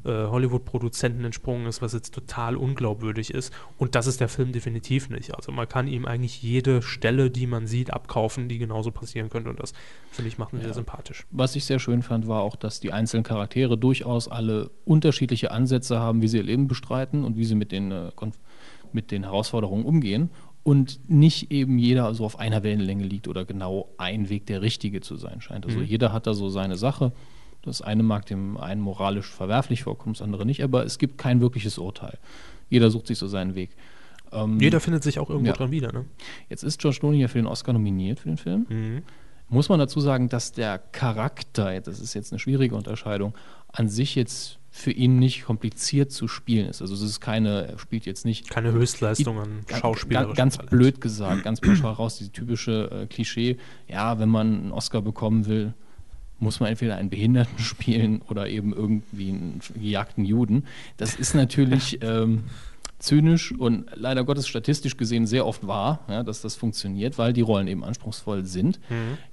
äh, Hollywood-Produzenten entsprungen ist, was jetzt total unglaubwürdig ist. Und das ist der Film definitiv nicht. Also man kann ihm eigentlich jede Stelle, die man sieht, abkaufen, die genauso passieren könnte. Und das, finde ich, macht ihn sehr sympathisch. Was ich sehr schön fand, war auch, dass die einzelnen Charaktere durchaus alle unterschiedliche Ansätze haben, wie sie ihr Leben bestreiten und wie sie mit den, äh, mit den Herausforderungen umgehen. und nicht eben jeder so auf einer Wellenlänge liegt oder genau ein Weg der richtige zu sein scheint. Also jeder hat da so seine Sache. Das eine mag dem einen moralisch verwerflich vorkommen, das andere nicht, aber es gibt kein wirkliches Urteil. Jeder sucht sich so seinen Weg. Ähm, Jeder findet sich auch irgendwo Ja. dran wieder, ne? Jetzt ist George Clooney ja für den Oscar nominiert für den Film. Muss man dazu sagen, dass der Charakter, das ist jetzt eine schwierige Unterscheidung, an sich jetzt für ihn nicht kompliziert zu spielen ist. Also es ist keine, er spielt jetzt nicht Keine Höchstleistung an Schauspielerischem Ganz, blöd gesagt, ganz pauschal raus, diese typische äh, Klischee, ja, wenn man einen Oscar bekommen will, muss man entweder einen Behinderten spielen oder eben irgendwie einen gejagten Juden. Das ist natürlich ähm, zynisch und leider Gottes statistisch gesehen sehr oft wahr, ja, dass das funktioniert, weil die Rollen eben anspruchsvoll sind.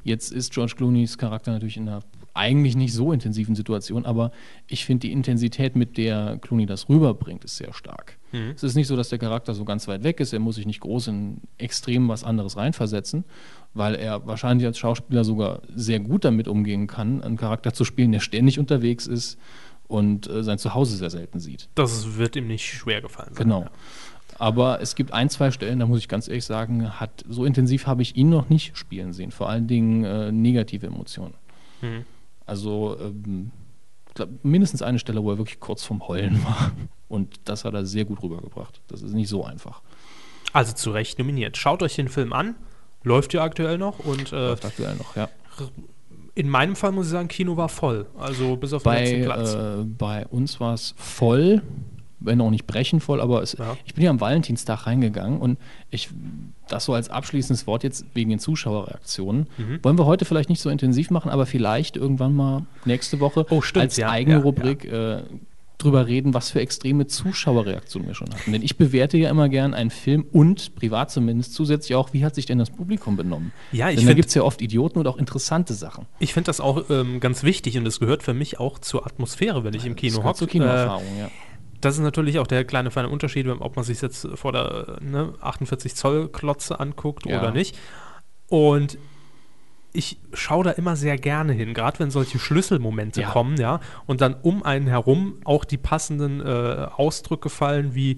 Jetzt ist George Clooneys Charakter natürlich in einer eigentlich nicht so intensiven Situation, aber ich finde die Intensität, mit der Clooney das rüberbringt, ist sehr stark. Es ist nicht so, dass der Charakter so ganz weit weg ist, er muss sich nicht groß in extrem was anderes reinversetzen, weil er wahrscheinlich als Schauspieler sogar sehr gut damit umgehen kann, einen Charakter zu spielen, der ständig unterwegs ist und äh, sein Zuhause sehr selten sieht. Das wird ihm nicht schwer gefallen sein. Genau. Aber es gibt ein, zwei Stellen, da muss ich ganz ehrlich sagen, hat, so intensiv habe ich ihn noch nicht spielen sehen. Vor allen Dingen äh, negative Emotionen. Mhm. Also ähm, glaub, mindestens eine Stelle, wo er wirklich kurz vorm Heulen war. Und das hat er sehr gut rübergebracht. Das ist nicht so einfach. Also zu Recht nominiert. Schaut euch den Film an. Läuft ja aktuell noch und äh, Läuft aktuell noch, ja. in meinem Fall muss ich sagen, Kino war voll. Also bis auf den Bei, letzten Platz. äh, bei uns war es voll, wenn auch nicht brechend voll, aber es, Ja. ich bin ja am Valentinstag reingegangen und ich, das so als abschließendes Wort jetzt wegen den Zuschauerreaktionen, Mhm. wollen wir heute vielleicht nicht so intensiv machen, aber vielleicht irgendwann mal nächste Woche Oh, stimmt, als ja, eigene ja, Rubrik Äh, drüber reden, was für extreme Zuschauerreaktionen wir schon hatten. Denn ich bewerte ja immer gern einen Film und, privat zumindest, zusätzlich auch, wie hat sich denn das Publikum benommen? Ja, ich Denn da gibt es ja oft Idioten und auch interessante Sachen. Ich finde das auch ähm, ganz wichtig und es gehört für mich auch zur Atmosphäre, wenn ich im Kino Das gehört zur hocke. Äh, Kinoerfahrung, ja. Das ist natürlich auch der kleine feine Unterschied, ob man sich jetzt vor der ne, 48 Zoll Klotze anguckt Ja. oder nicht. Und ich schaue da immer sehr gerne hin, gerade wenn solche Schlüsselmomente Ja. kommen, ja, und dann um einen herum auch die passenden äh, Ausdrücke fallen wie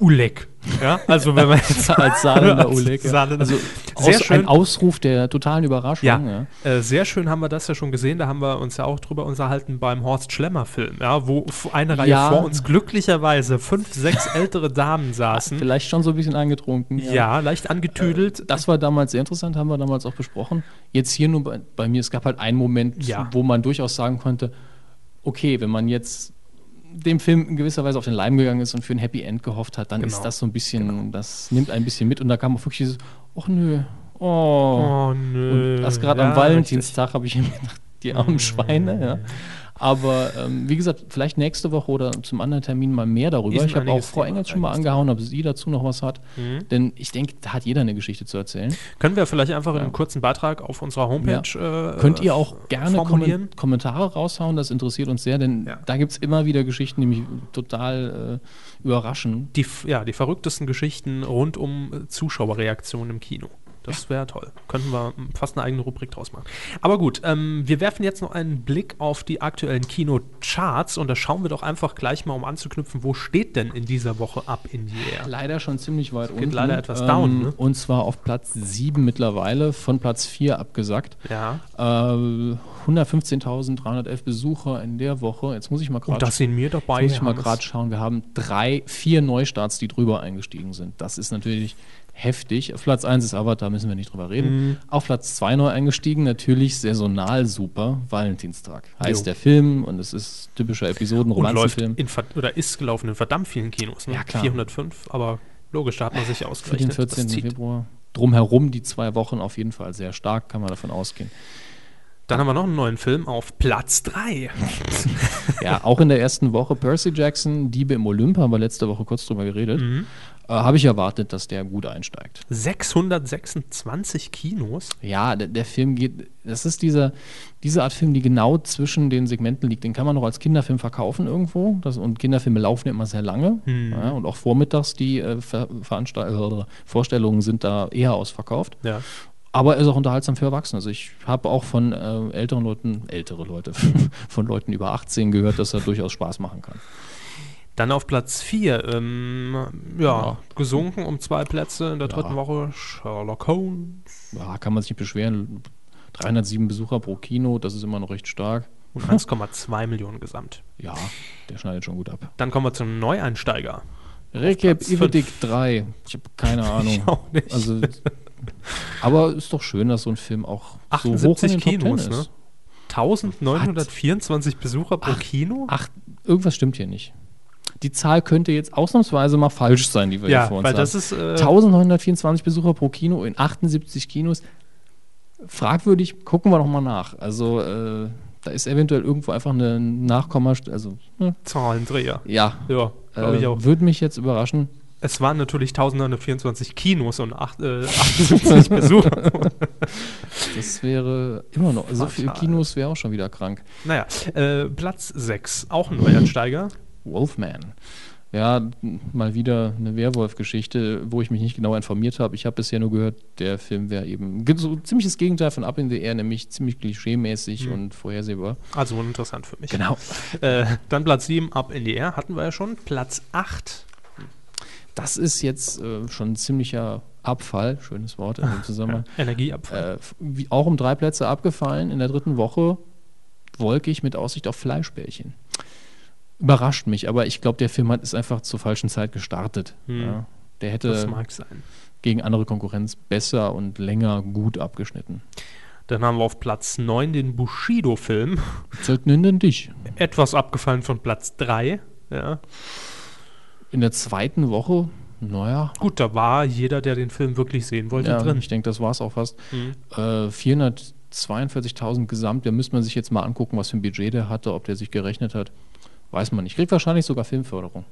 Ulek. Ja, also wenn man jetzt als Saarländer Oleg. ja. Saarländer- Also Sehr aus, schön. ein Ausruf der totalen Überraschung. Ja, Äh, sehr schön haben wir das ja schon gesehen. Da haben wir uns ja auch drüber unterhalten beim Horst Schlemmer-Film, ja, wo eine Reihe Ja. vor uns glücklicherweise fünf, sechs ältere Damen saßen. Vielleicht schon so ein bisschen angetrunken. Ja, leicht angetüdelt. Das war damals sehr interessant, haben wir damals auch besprochen. Jetzt hier nur bei, bei mir, es gab halt einen Moment, Ja. wo man durchaus sagen konnte, okay, wenn man jetzt dem Film in gewisser Weise auf den Leim gegangen ist und für ein Happy End gehofft hat, dann Genau. ist das so ein bisschen, das nimmt ein bisschen mit und da kam auch wirklich dieses, ach nö, oh. oh, nö. Und das gerade Ja, am Valentinstag habe ich mir gedacht, die armen. Schweine, ja. Aber ähm, wie gesagt, vielleicht nächste Woche oder zum anderen Termin mal mehr darüber. Ist Ich habe auch Frau Engels schon mal angehauen, ob sie dazu noch was hat. Mhm. Denn ich denke, da hat jeder eine Geschichte zu erzählen. Können wir vielleicht einfach in Ja. einem kurzen Beitrag auf unserer Homepage äh, Könnt ihr auch gerne? Kommen Kommentare raushauen, das interessiert uns sehr, denn Ja. da gibt es immer wieder Geschichten, die mich total äh, überraschen. Die, ja, die verrücktesten Geschichten rund um äh, Zuschauerreaktionen im Kino. Das wäre toll. Könnten wir mm, fast eine eigene Rubrik draus machen. Aber gut, ähm, wir werfen jetzt noch einen Blick auf die aktuellen Kinocharts und da schauen wir doch einfach gleich mal, um anzuknüpfen, wo steht denn in dieser Woche ab in die Air? Leider schon ziemlich weit unten. leider etwas down, ne? Und zwar auf Platz 7 mittlerweile, von Platz 4 abgesagt. Ja. Äh, 115.311 Besucher in der Woche. Jetzt muss ich mal Und gerade das sehen wir dabei. muss ich mal gerade schauen. Wir haben drei, vier Neustarts, die drüber eingestiegen sind. Das ist natürlich heftig. Auf Platz 1 ist Avatar, müssen wir nicht drüber reden. Mhm. Auf Platz 2 neu eingestiegen, natürlich saisonal super, Valentinstag. Heißt Jo. der Film und es ist typischer Episoden-Romanzenfilm. oder ist gelaufen in verdammt vielen Kinos. Ne? Ja, klar. 405, aber logisch, da hat man sich Für den ausgerechnet. 14. das zieht. Februar. Drumherum die zwei Wochen auf jeden Fall sehr stark, kann man davon ausgehen. Dann haben wir noch einen neuen Film auf Platz 3. Ja, auch in der ersten Woche Percy Jackson, Diebe im Olymp, haben wir letzte Woche kurz drüber geredet. Mhm. Äh, Habe ich erwartet, dass der gut einsteigt. 626 Kinos. Ja, der, der Film geht, das ist dieser, diese Art Film, die genau zwischen den Segmenten liegt. Den kann man noch als Kinderfilm verkaufen irgendwo. Das, und Kinderfilme laufen ja immer sehr lange. Hm. Ja, und auch vormittags die äh, Ver, äh, Vorstellungen sind da eher ausverkauft. Ja. Aber er ist auch unterhaltsam für Erwachsene. Also ich habe auch von äh, älteren Leuten, ältere Leute, von Leuten über 18 gehört, dass er durchaus Spaß machen kann. Dann auf Platz 4, ähm, ja, Ja. gesunken um zwei Plätze in der Ja. dritten Woche. Sherlock Holmes. Ja, kann man sich nicht beschweren. 307 Besucher pro Kino, das ist immer noch recht stark. Und 1,2 Millionen gesamt. Ja, der schneidet schon gut ab. Dann kommen wir zum Neueinsteiger. Recap Ivedik 3. Ich habe keine Ahnung. auch nicht. Also, aber ist doch schön, dass so ein Film auch so hoch in 78 den Top Kinos, 10 ne? ist. 1924 Besucher pro Ach, Kino? Ach, irgendwas stimmt hier nicht. Die Zahl könnte jetzt ausnahmsweise mal falsch sein, die wir hier ja, vor uns weil haben. das ist. Äh, 1924 Besucher pro Kino in 78 Kinos. Fragwürdig, gucken wir noch mal nach. Also, äh, da ist eventuell irgendwo einfach eine Nachkommastelle. Also, ne, Zahlendreher. ja, Ja, glaube ich äh, auch. würde mich jetzt überraschen. Es waren natürlich 1924 Kinos und acht, äh, 78 Besucher. Das wäre immer noch. So viele. Kinos wäre auch schon wieder krank. naja, äh, Platz 6, auch ein Neueinsteiger. Wolfman. Ja, mal wieder eine Werwolf-Geschichte, wo ich mich nicht genau informiert habe. Ich habe bisher nur gehört, der Film wäre eben so ziemlich das Gegenteil von Up in the Air, nämlich ziemlich klischeemäßig Mhm. und vorhersehbar. Also uninteressant für mich. Genau. Äh, dann Platz 7, Up in the Air, hatten wir ja schon. Platz 8, Das ist jetzt äh, schon ein ziemlicher Abfall, schönes Wort in dem Zusammenhang. Energieabfall. äh, auch um drei Plätze abgefallen in der dritten Woche, wolkig mit Aussicht auf Fleischbällchen. Überrascht mich, aber ich glaube, der Film hat, ist einfach zur falschen Zeit gestartet. Hm. Ja. Der hätte gegen andere Konkurrenz besser und länger gut abgeschnitten. Dann haben wir auf Platz 9 den Bushido-Film. Denn dich? Etwas abgefallen von Platz 3. Ja. In der zweiten Woche, naja, Gut, da war jeder, der den Film wirklich sehen wollte, ja, drin. ich denke, das war es auch fast. Hm. Äh, 442.000 gesamt, da müsste man sich jetzt mal angucken, was für ein Budget der hatte, ob der sich gerechnet hat. Weiß man nicht. Kriegt wahrscheinlich sogar Filmförderung.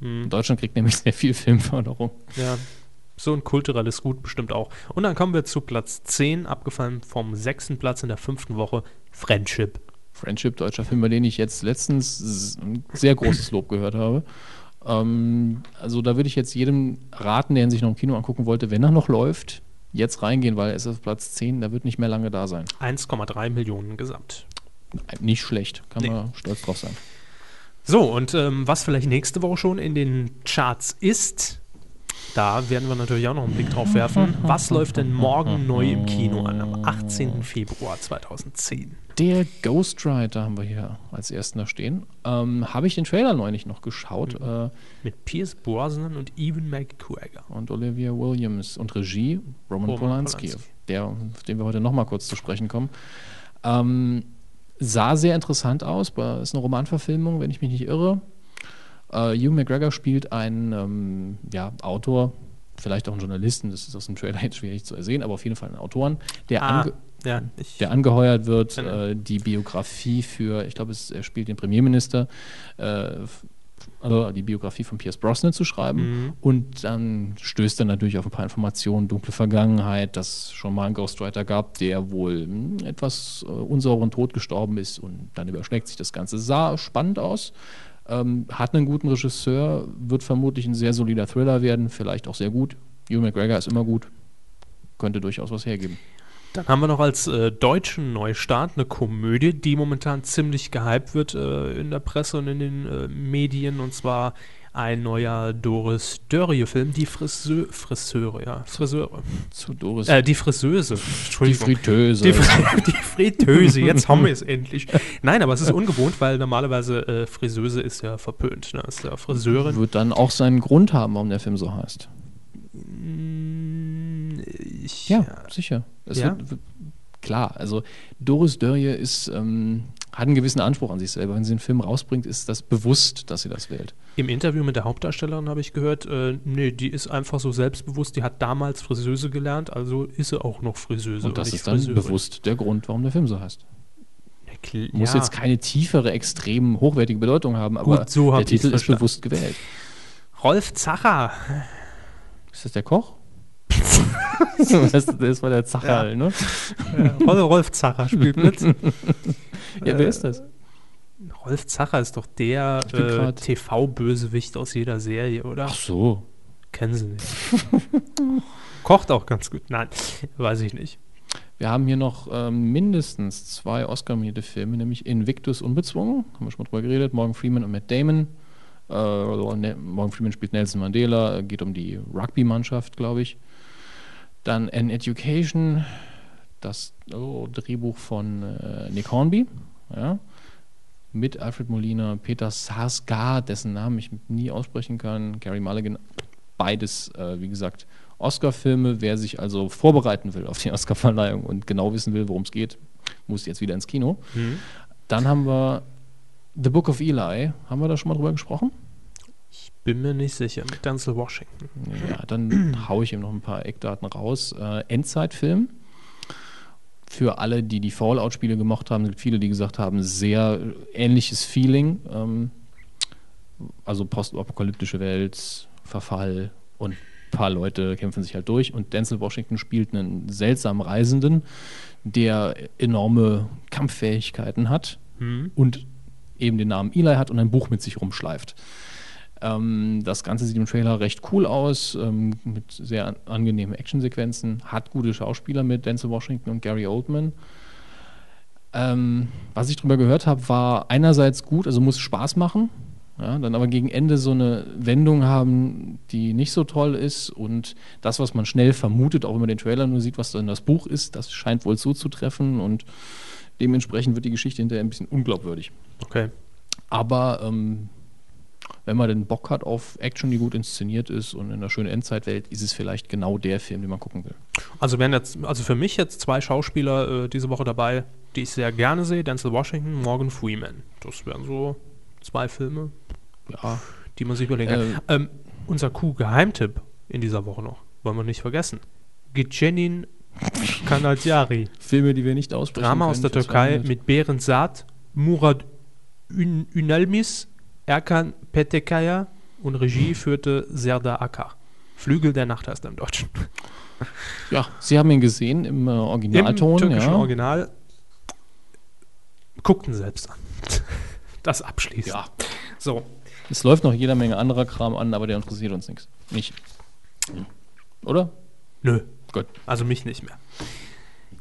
Hm. Deutschland kriegt nämlich sehr viel Filmförderung. Ja, so ein kulturelles Gut bestimmt auch. Und dann kommen wir zu Platz 10, abgefallen vom sechsten Platz in der fünften Woche, Friendship. Friendship, deutscher Film, bei dem ich jetzt letztens ein sehr großes Lob gehört habe. Ähm, also da würde ich jetzt jedem raten, der sich noch im Kino angucken wollte, wenn er noch läuft, jetzt reingehen, weil er ist auf Platz 10, da wird nicht mehr lange da sein. 1,3 Millionen gesamt. Nicht schlecht, kann Nee. man stolz drauf sein. So, und ähm, was vielleicht nächste Woche schon in den Charts ist, da werden wir natürlich auch noch einen Blick drauf werfen. Was läuft denn morgen neu im Kino an, am 18. Februar 2010? Der Ghostwriter haben wir hier als ersten da stehen. Ähm, habe ich den Trailer neulich noch geschaut äh, Mit Pierce Brosnan und Ewan McGregor. und Olivia Williams und Regie Roman, Roman Polanski, Polanski. der, auf den wir heute nochmal kurz zu sprechen kommen. Ähm, sah sehr interessant aus, ist eine Romanverfilmung, wenn ich mich nicht irre. Äh, Hugh McGregor spielt einen ähm, ja, Autor, vielleicht auch einen Journalisten, das ist aus dem Trailer jetzt schwierig zu ersehen, aber auf jeden Fall einen Autoren, der, Ah, ange ja, der angeheuert wird, Genau. äh, die Biografie für, ich glaube, es- er spielt den Premierminister, äh, also die Biografie von Pierce Brosnan zu schreiben. Mhm. Und dann stößt er natürlich auf ein paar Informationen, dunkle Vergangenheit, dass es schon mal einen Ghostwriter gab, der wohl mh, etwas äh, unsauren Tod gestorben ist und dann überschlägt sich das Ganze. Sah spannend aus. Ähm, hat einen guten Regisseur, wird vermutlich ein sehr solider Thriller werden, vielleicht auch sehr gut. Hugh McGregor ist immer gut, könnte durchaus was hergeben. Dann haben wir noch als äh, deutschen Neustart eine Komödie, die momentan ziemlich gehypt wird äh, in der Presse und in den äh, Medien. Und zwar ein neuer Doris Dörrie-Film, die Friseur, Friseure, ja, Friseure. Zu Doris. Äh, die Friseuse, die Entschuldigung. Fritteuse. Die, Fri- die Fritteuse, jetzt haben wir es endlich. Nein, aber es ist ungewohnt, weil normalerweise äh, Friseuse ist ja verpönt. Ne? Ist ja Friseurin. wird dann auch seinen Grund haben, warum der Film so heißt. Mm, Ich, Ja, sicher. Es Ja? Wird, wird, klar, also Doris Dörrie ist, ähm, hat einen gewissen Anspruch an sich selber. Wenn sie einen Film rausbringt, ist das bewusst, dass sie das wählt. Im Interview mit der Hauptdarstellerin habe ich gehört, äh, nee, die ist einfach so selbstbewusst, die hat damals Friseuse gelernt, also ist sie auch noch Friseuse. Und das ist dann Friseurin. bewusst der Grund, warum der Film so heißt. Ja, Muss ja. jetzt keine tiefere, extrem hochwertige Bedeutung haben, aber Gut, so hab der Titel ist bewusst gewählt. Rolf Zacher. Ist das der Koch? das, das war der Zacherl, ne? Äh, Rol- Rolf Zacher spielt mit. Ja, Äh, wer ist das? Rolf Zacher ist doch der äh, TV-Bösewicht aus jeder Serie, oder? Ach so. Kennen Sie nicht. Kocht auch ganz gut. Nein, weiß ich nicht. Wir haben hier noch ähm, mindestens zwei Oscar-nominierte Filme, nämlich Invictus Unbezwungen, haben wir schon mal drüber geredet, Morgan Freeman und Matt Damon. Äh, ne, Morgan Freeman spielt Nelson Mandela, geht um die Rugby-Mannschaft, glaube ich. Dann An Education, das oh, Drehbuch von äh, Nick Hornby, ja, mit Alfred Molina, Peter Sarsgaard, dessen Namen ich nie aussprechen kann, Gary Mulligan, beides, äh, wie gesagt, Oscar-Filme. Wer sich also vorbereiten will auf die Oscar-Verleihung und genau wissen will, worum es geht, muss jetzt wieder ins Kino. Mhm. Dann haben wir The Book of Eli. Haben wir da schon mal drüber gesprochen? Bin mir nicht sicher. Mit Denzel Washington. Ja, dann haue ich ihm noch ein paar Eckdaten raus. Äh, Endzeitfilm. Für alle, die die Fallout-Spiele gemocht haben, sind viele, die gesagt haben, sehr ähnliches Feeling. Ähm, also postapokalyptische Welt, Verfall und ein paar Leute kämpfen sich halt durch. Und Denzel Washington spielt einen seltsamen Reisenden, der enorme Kampffähigkeiten hat Mhm. und eben den Namen Eli hat und ein Buch mit sich rumschleift. Ähm, das Ganze sieht im Trailer recht cool aus, ähm, mit sehr an angenehmen Actionsequenzen, hat gute Schauspieler mit Denzel Washington und Gary Oldman. Ähm, was ich drüber gehört habe, war einerseits gut, also muss Spaß machen, ja, dann aber gegen Ende so eine Wendung haben, die nicht so toll ist und das, was man schnell vermutet, auch wenn man den Trailer nur sieht, was dann das Buch ist, das scheint wohl zuzutreffen und dementsprechend wird die Geschichte hinterher ein bisschen unglaubwürdig. Okay. Aber ähm, wenn man den Bock hat auf Action, die gut inszeniert ist und in einer schönen Endzeitwelt, ist es vielleicht genau der Film, den man gucken will. Also wären jetzt, also für mich jetzt zwei Schauspieler äh, diese Woche dabei, die ich sehr gerne sehe: Denzel Washington, Morgan Freeman. Das wären so zwei Filme, Ja, die man sich überlegen kann. Äh, ähm, unser Q-Geheimtipp in dieser Woche noch, wollen wir nicht vergessen. Gecenin Kanadiari. Filme, die wir nicht aussprechen Drama können aus der Türkei mit Berend Saat, Murat Ün Ünalmis, Erkan Petekaya und Regie führte Serdar Akar. Flügel der Nacht heißt er im Deutschen. Ja, Sie haben ihn gesehen im äh, Originalton. Im türkischen ja. Original. Guckten selbst an. Das abschließt. Ja. So. Es läuft noch jeder Menge anderer Kram an, aber der interessiert uns nichts. Nicht. Oder? Nö. Gut. Also mich nicht mehr.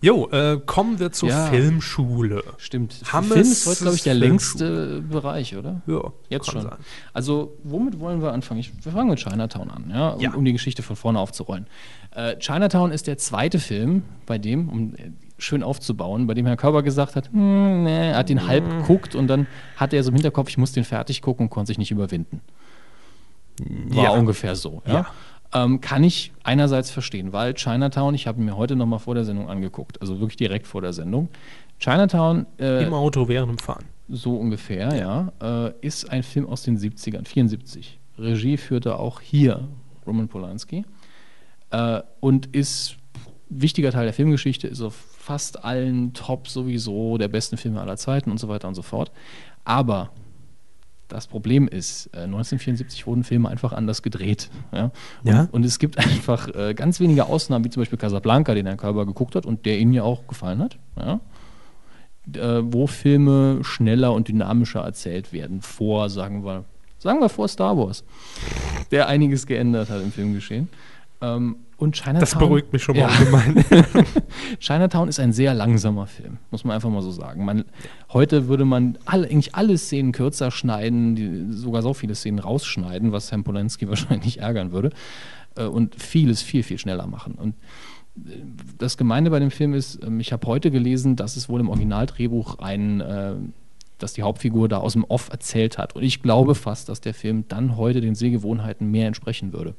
Jo, äh, kommen wir zur Ja. Filmschule. Stimmt. Hammes Film ist heute, glaube ich, der längste Bereich, oder? Ja, Jetzt schon. sein. Also, womit wollen wir anfangen? Ich, wir fangen mit Chinatown an, ja, um, Ja. um die Geschichte von vorne aufzurollen. Äh, Chinatown ist der zweite Film, bei dem, um äh, schön aufzubauen, bei dem Herr Körber gesagt hat, hm, nee, er hat den halb geguckt und dann hatte er so im Hinterkopf, ich muss den fertig gucken und konnte sich nicht überwinden. War Ja. ungefähr so. Ja? Ja. Ähm, kann ich einerseits verstehen, weil Chinatown, ich habe mir heute nochmal vor der Sendung angeguckt, also wirklich direkt vor der Sendung. Chinatown äh, Im Auto während dem Fahren. so ungefähr, ja. Äh, ist ein Film aus den 70ern, 74. Regie führte auch hier Roman Polanski. Äh, und ist wichtiger Teil der Filmgeschichte, ist auf fast allen Top sowieso der besten Filme aller Zeiten und so weiter und so fort. Aber das Problem ist, äh, 1974 wurden Filme einfach anders gedreht. Ja? Und, Ja. und es gibt einfach äh, ganz wenige Ausnahmen, wie zum Beispiel Casablanca, den Herr Körber geguckt hat und der Ihnen ja auch gefallen hat. Ja? äh, wo Filme schneller und dynamischer erzählt werden, vor, sagen wir, sagen wir vor Star Wars, der einiges geändert hat im Filmgeschehen. Ähm, und Chinatown, Das beruhigt mich schon mal Ja. ungemein. Chinatown ist ein sehr langsamer Film, muss man einfach mal so sagen. Man, heute würde man alle, eigentlich alle Szenen kürzer schneiden, die, sogar so viele Szenen rausschneiden, was Herrn Polanski wahrscheinlich ärgern würde, äh, und vieles viel, viel schneller machen. Und äh, das Gemeine bei dem Film ist, ähm, ich habe heute gelesen, dass es wohl im Originaldrehbuch ein, äh, dass die Hauptfigur da aus dem Off erzählt hat. Und ich glaube fast, dass der Film dann heute den Sehgewohnheiten mehr entsprechen würde.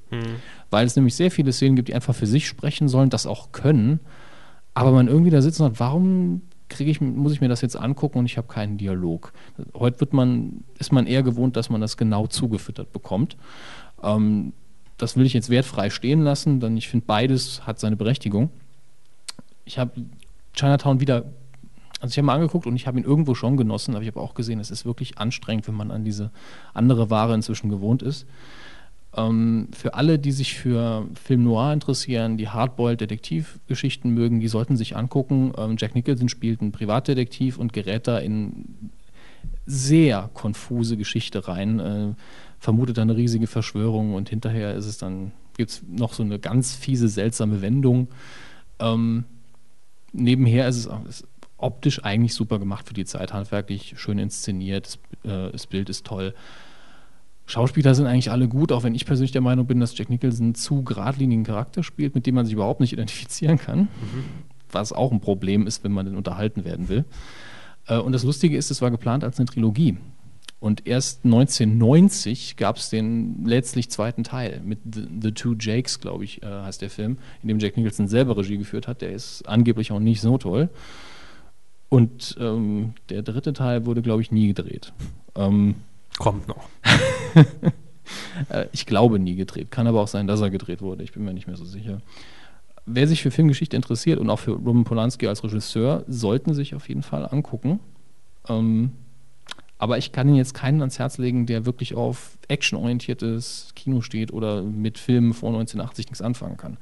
Weil es nämlich sehr viele Szenen gibt, die einfach für sich sprechen sollen, das auch können, aber man irgendwie da sitzen hat, warum kriege ich, muss ich mir das jetzt angucken und ich habe keinen Dialog. Heute wird man, ist man eher gewohnt, dass man das genau zugefüttert bekommt. Ähm, das will ich jetzt wertfrei stehen lassen, denn ich finde, beides hat seine Berechtigung. Ich habe Chinatown wieder, also ich habe mal angeguckt und ich habe ihn irgendwo schon genossen, aber ich habe auch gesehen, es ist wirklich anstrengend, wenn man an diese andere Ware inzwischen gewohnt ist. Ähm, für alle, die sich für Film Noir interessieren, die Hardboiled-Detektivgeschichten mögen, die sollten sich angucken. Ähm, Jack Nicholson spielt einen Privatdetektiv und gerät da in sehr konfuse Geschichte rein, äh, vermutet dann eine riesige Verschwörung und hinterher ist es dann, gibt es noch so eine ganz fiese, seltsame Wendung. Ähm, nebenher ist es auch, optisch eigentlich super gemacht für die Zeit, handwerklich schön inszeniert, das, äh, das Bild ist toll. Schauspieler sind eigentlich alle gut, auch wenn ich persönlich der Meinung bin, dass Jack Nicholson zu geradlinigen Charakter spielt, mit dem man sich überhaupt nicht identifizieren kann. Was auch ein Problem ist, wenn man denn unterhalten werden will. Äh, und das Lustige ist, es war geplant als eine Trilogie. Und erst 1990 gab es den letztlich zweiten Teil mit The, The Two Jakes, glaube ich, äh, heißt der Film, in dem Jack Nicholson selber Regie geführt hat. Der ist angeblich auch nicht so toll. Und ähm, der dritte Teil wurde, glaube ich, nie gedreht. Ähm, Kommt noch. äh, ich glaube nie gedreht. Kann aber auch sein, dass er gedreht wurde. Ich bin mir nicht mehr so sicher. Wer sich für Filmgeschichte interessiert und auch für Roman Polanski als Regisseur, sollten sich auf jeden Fall angucken. Ähm, aber ich kann ihn jetzt keinen ans Herz legen, der wirklich auf actionorientiertes Kino steht oder mit Filmen vor 1980 nichts anfangen kann.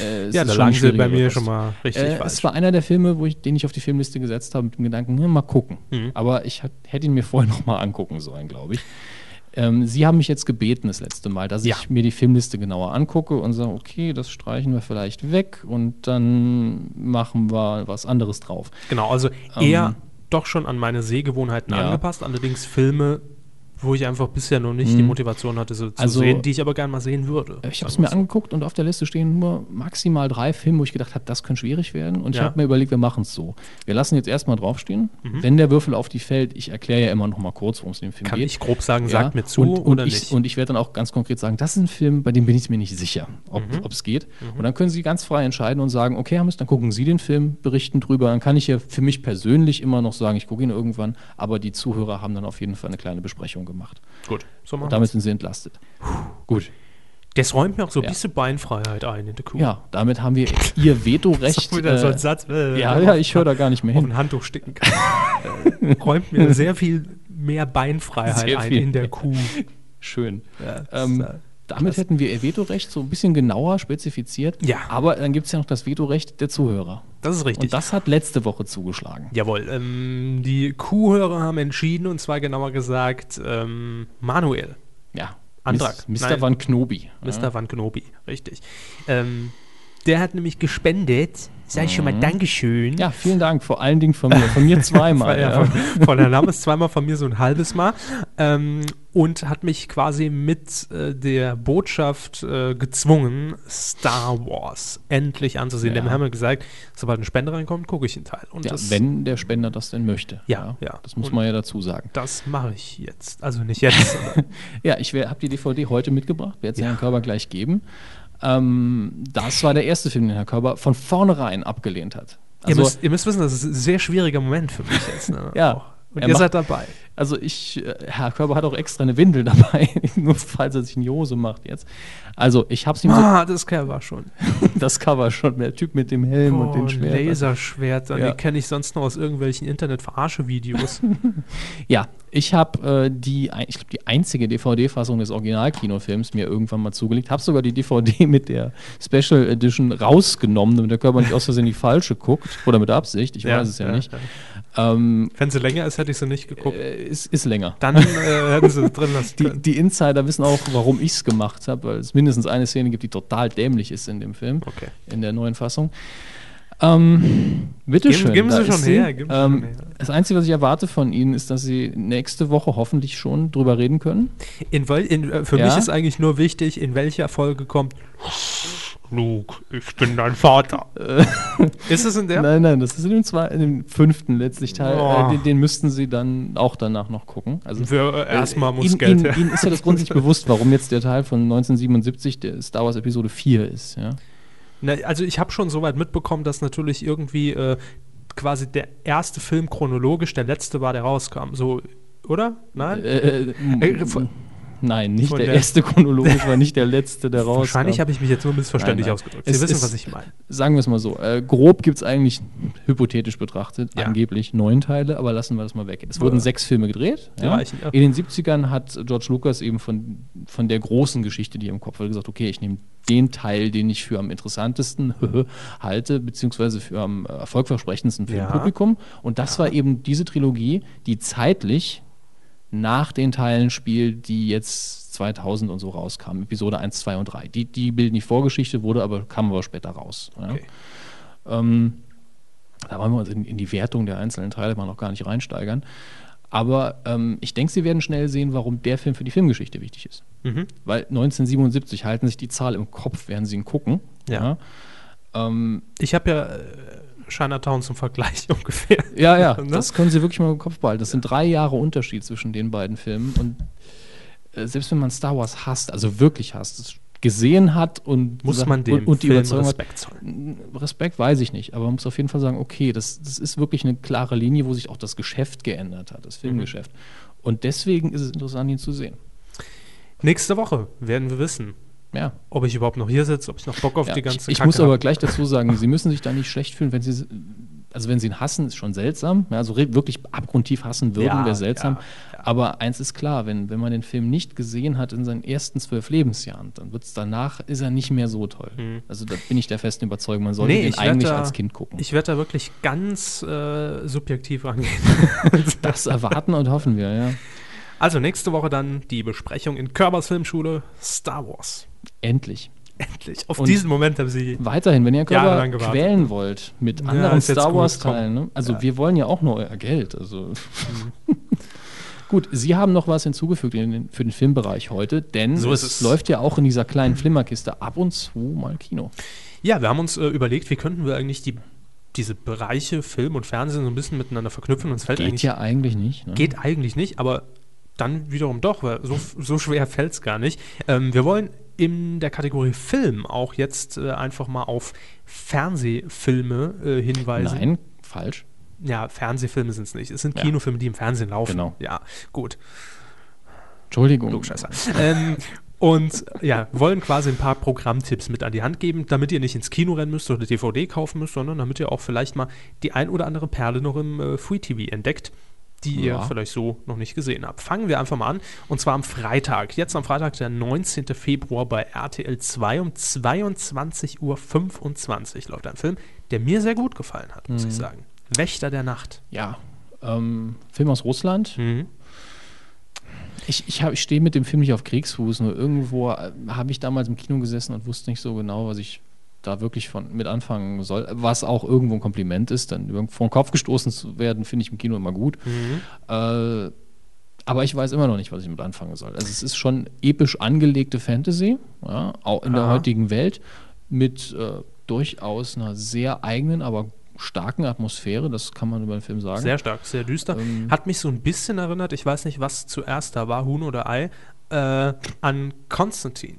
Äh, es Ja, da lagen sie bei mir schon mal richtig Äh, falsch. es war einer der Filme, wo ich, den ich auf die Filmliste gesetzt habe, mit dem Gedanken, hm, mal gucken. Mhm. Aber ich hat, hätte ihn mir vorher noch mal angucken sollen, glaube ich. Ähm, Sie haben mich jetzt gebeten das letzte Mal, dass Ja. ich mir die Filmliste genauer angucke und sage, okay, das streichen wir vielleicht weg und dann machen wir was anderes drauf. Genau, also eher doch schon an meine Sehgewohnheiten Ja. angepasst, allerdings Filme, wo ich einfach bisher noch nicht die Mhm. Motivation hatte, so zu Also- sehen, die ich aber gerne mal sehen würde. Ich habe es Sagen mir so. angeguckt und auf der Liste stehen nur maximal drei Filme, wo ich gedacht habe, das könnte schwierig werden. Und ich Ja. habe mir überlegt, wir machen es so. Wir lassen jetzt erstmal draufstehen. Mhm. Wenn der Würfel auf die fällt, ich erkläre ja immer noch mal kurz, worum es in dem Film Kann geht. ich grob sagen, Ja, sagt mir zu und, und oder ich, nicht? Und ich werde dann auch ganz konkret sagen, das ist ein Film, bei dem bin ich mir nicht sicher, ob Mhm. es geht. Und dann können Sie ganz frei entscheiden und sagen, okay, Hermes, dann gucken Sie den Film, berichten drüber. Dann kann ich ja für mich persönlich immer noch sagen, ich gucke ihn irgendwann, aber die Zuhörer haben dann auf jeden Fall eine kleine Besprechung gemacht. Gut, so machen Und damit wir's. sind sie entlastet. Gut. Das räumt mir auch so ein Ja. bisschen Beinfreiheit ein in der Kuh. Ja, damit haben wir Ihr Vetorecht. Wieder so ein äh, Satz. äh, ja, auf- ja, ich höre da gar nicht mehr auf hin. ein Handtuch sticken kann. Äh, räumt mir sehr viel mehr Beinfreiheit Sehr ein in der. Kuh. Schön. Ja, Ähm, äh, damit hätten wir Ihr Vetorecht so ein bisschen genauer spezifiziert. Ja. Aber dann gibt es ja noch das Vetorecht der Zuhörer. das ist richtig. Und das hat letzte Woche zugeschlagen. Jawohl, ähm, die Kuhhörer haben entschieden, und zwar genauer gesagt ähm, Manuel, Ja. Antrag. Mis- Mr. Nein. Van Knobi. Mr. Van Knobi, richtig. Ähm, der hat nämlich gespendet. Sag ich schon mal Dankeschön. Ja, vielen Dank. Vor allen Dingen von mir. Von mir zweimal. ja, ja. Von, von der Name ist zweimal von mir so ein halbes Mal. Ähm, und hat mich quasi mit äh, der Botschaft äh, gezwungen, Star Wars endlich anzusehen. Ja. Dem haben wir gesagt, sobald ein Spender reinkommt, gucke ich den Teil. Und Ja, das, wenn der Spender das denn möchte. Ja, ja. Das muss Und- man ja dazu sagen. das mache ich jetzt. Also nicht jetzt. Ja, ich habe die DVD heute mitgebracht, werde sie Ja. Herrn Körber gleich geben. Ähm, das war der erste Film, den Herr Körber von vornherein abgelehnt hat. ihr, Also, müsst, ihr müsst wissen, das ist ein sehr schwieriger Moment für mich jetzt. Ne? Ja. Auch. Und Er ihr macht- seid dabei. also ich, äh, Herr Körber hat auch extra eine Windel dabei, nur falls er sich in die Hose macht jetzt. Also ich habe es ihm so, Ah, das war schon. das Cover schon, der Typ mit dem Helm und Oh, den Schwert. Laserschwert, Ja. die kenne ich sonst nur aus irgendwelchen Internet-Verarsche-Videos. Ja, ich habe äh, die, ich glaube, die einzige DVD-Fassung des Original-Kinofilms mir irgendwann mal zugelegt. Habe sogar die DVD mit der Special Edition rausgenommen, damit der Körper nicht aus Versehen die falsche guckt. Oder mit Absicht, ich weiß es ja, nicht. Ähm, Wenn sie länger ist, hätte ich sie nicht geguckt. äh, ist, ist länger. Dann äh, hätten sie es drin lassen Die, die Insider wissen auch, warum ich es gemacht habe, weil es mindestens eine Szene gibt, die total dämlich ist in dem Film, Okay. in der neuen Fassung. Ähm, bitteschön. Geben- geben Sie schon her, geben ähm, schon her. Das Einzige, was ich erwarte von Ihnen, ist, dass Sie nächste Woche hoffentlich schon drüber reden können. In in, äh, für Ja? mich ist eigentlich nur wichtig, in welcher Folge kommt Luke, ich bin dein Vater. ist es in der? Nein, nein, das ist in dem, zwei, in dem fünften letztlich Teil. Oh. Äh, den, den müssten Sie dann auch danach noch gucken. Also Für, äh, erstmal muss Ihnen, Geld Ihnen, her. Ihnen ist ja das grundsätzlich bewusst, warum jetzt der Teil von 1977 der Star Wars Episode 4 ist. Ja? Na, also ich habe schon soweit mitbekommen, dass natürlich irgendwie äh, quasi der erste Film chronologisch der letzte war, der rauskam. So, oder? Nein? Äh, Äh, von- nein, nicht der der- erste chronologisch war nicht der letzte, der rauskam. Wahrscheinlich habe ich mich jetzt nur missverständlich Nein, nein. ausgedrückt. Sie Es wissen, ist- was ich meine. Sagen wir es mal so, äh, grob gibt es eigentlich, hypothetisch betrachtet, Ja. angeblich neun Teile, aber lassen wir das mal weg. Es wurden Ja. sechs Filme gedreht. Ja. ja. In den 70ern hat George Lucas eben von, von der großen Geschichte, die er im Kopf hat, gesagt, okay, ich nehme den Teil, den ich für am interessantesten halte, beziehungsweise für am erfolgversprechendsten für Ja. das Publikum. Und das war eben diese Trilogie, die zeitlich nach den Teilen spielt, die jetzt 2000 und so rauskamen, Episode 1, 2 und 3. Die, die bilden die Vorgeschichte, wurde aber, kam aber später raus. Ja. Okay. Ähm, da wollen wir uns in, in die Wertung der einzelnen Teile mal noch gar nicht reinsteigern. Aber ähm, ich denke, Sie werden schnell sehen, warum der Film für die Filmgeschichte wichtig ist. Mhm. Weil 1977 halten sich die Zahl im Kopf, während Sie ihn gucken. Ja. Ähm, Ich habe ja äh, Chinatown zum Vergleich ungefähr. ja, ja, Ne? das können Sie wirklich mal im Kopf behalten. Das sind drei Jahre Unterschied zwischen den beiden Filmen. Und äh, selbst wenn man Star Wars hasst, also wirklich hasst, es gesehen hat und, Muss man dem und, und die Film Überzeugung Respekt zollen. Respekt weiß ich nicht, aber man muss auf jeden Fall sagen, okay, das, das ist wirklich eine klare Linie, wo sich auch das Geschäft geändert hat, Mhm. das Filmgeschäft. Und deswegen ist es interessant, ihn zu sehen. Nächste Woche werden wir wissen, Ja. ob ich überhaupt noch hier sitze, ob ich noch Bock auf ja die ganze ich ich Kacke muss aber hab. gleich dazu sagen, Sie müssen sich da nicht schlecht fühlen, wenn Sie, also wenn Sie ihn hassen, ist schon seltsam. Ja, also wirklich abgrundtief hassen würden, Ja, wäre seltsam. Aber eins ist klar, wenn, wenn man den Film nicht gesehen hat in seinen ersten zwölf Lebensjahren, dann wird es danach, ist er nicht mehr so toll. Also da bin ich der festen Überzeugung, man sollte Mhm. Nee, den eigentlich da- als Kind gucken. Ich werde da wirklich ganz äh, subjektiv rangehen. das erwarten und hoffen wir, ja. Also nächste Woche dann die Besprechung in Körbers Filmschule Star Wars. Endlich. Endlich. Auf Und- diesen Moment haben sie. Weiterhin, wenn ihr Körper quälen wollt mit Ja, anderen Star Wars-Teilen, ne? also Ja. Mhm. wir wollen ja auch nur euer Geld. Also. Gut, Sie haben noch was hinzugefügt in den, für den Filmbereich heute, denn So ist es es. läuft ja auch in dieser kleinen Flimmerkiste ab und zu mal Kino. Ja, wir haben uns äh, überlegt, wie könnten wir eigentlich die, diese Bereiche Film und Fernsehen so ein bisschen miteinander verknüpfen. Uns fällt Geht eigentlich ja eigentlich nicht. Ne? Geht eigentlich nicht, aber dann wiederum doch, weil so, so schwer fällt es gar nicht. Ähm, wir wollen in der Kategorie Film auch jetzt äh, einfach mal auf Fernsehfilme äh, hinweisen. Nein, falsch. Ja, Fernsehfilme sind es nicht. Es sind Ja. Kinofilme, die im Fernsehen laufen. Genau. Ja, gut. Entschuldigung. Klugscheißer. ähm, und ja, wollen quasi ein paar Programmtipps mit an die Hand geben, damit ihr nicht ins Kino rennen müsst oder DVD kaufen müsst, sondern damit ihr auch vielleicht mal die ein oder andere Perle noch im äh, Free TV entdeckt, die ihr Ja. vielleicht so noch nicht gesehen habt. Fangen wir einfach mal an. Und zwar am Freitag. Jetzt am Freitag, der 19. Februar bei RTL 2 um 22.25 Uhr läuft ein Film, der mir sehr gut gefallen hat, muss ich sagen. Wächter der Nacht. Ja, ähm, Film aus Russland. Mhm. Ich, ich, ich stehe mit dem Film nicht auf Kriegsfuß, nur irgendwo äh, habe ich damals im Kino gesessen und wusste nicht so genau, was ich da wirklich von, mit anfangen soll. Was auch irgendwo ein Kompliment ist, dann irgendwo vor den Kopf gestoßen zu werden, finde ich im Kino immer gut. Äh, aber ich weiß immer noch nicht, was ich mit anfangen soll. Also es ist schon episch angelegte Fantasy, ja, auch in der Aha. heutigen Welt, mit äh, durchaus einer sehr eigenen, aber starken Atmosphäre, das kann man über den Film sagen. Sehr stark, sehr düster. Ähm, Hat mich so ein bisschen erinnert, ich weiß nicht, was zuerst da war, Huhn oder Ei, äh, an Konstantin.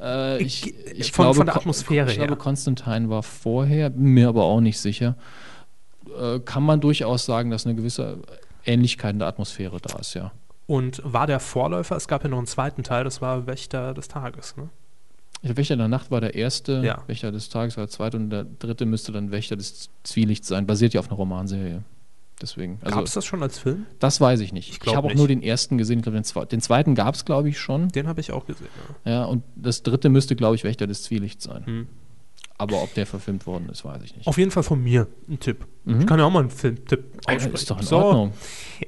Äh, ich, Ich- von- glaube, von der Atmosphäre ich glaube, her. Konstantin war vorher, mir aber auch nicht sicher. Äh, kann man durchaus sagen, dass eine gewisse Ähnlichkeit in der Atmosphäre da ist, ja. Und war der Vorläufer, es gab ja noch einen zweiten Teil, das war Wächter des Tages. Ne? Der Wächter der Nacht war der erste, Ja. Wächter des Tages war der zweite und der dritte müsste dann Wächter des Zwielichts sein. Basiert ja auf einer Romanserie. Deswegen. Also, Gab es das schon als Film? das weiß ich nicht. Ich Ich, habe auch nur den ersten gesehen. Ich glaube, den, zwe den zweiten gab es, glaube ich, schon. Den habe ich auch gesehen. Ja. Ja, und das dritte müsste, glaube ich, Wächter des Zwielichts sein. Hm. Aber ob der verfilmt worden ist, weiß ich nicht. Auf jeden Fall von mir ein Tipp. Mhm. Ich kann ja auch mal einen Filmtipp aussprechen. ist doch in So, Ordnung.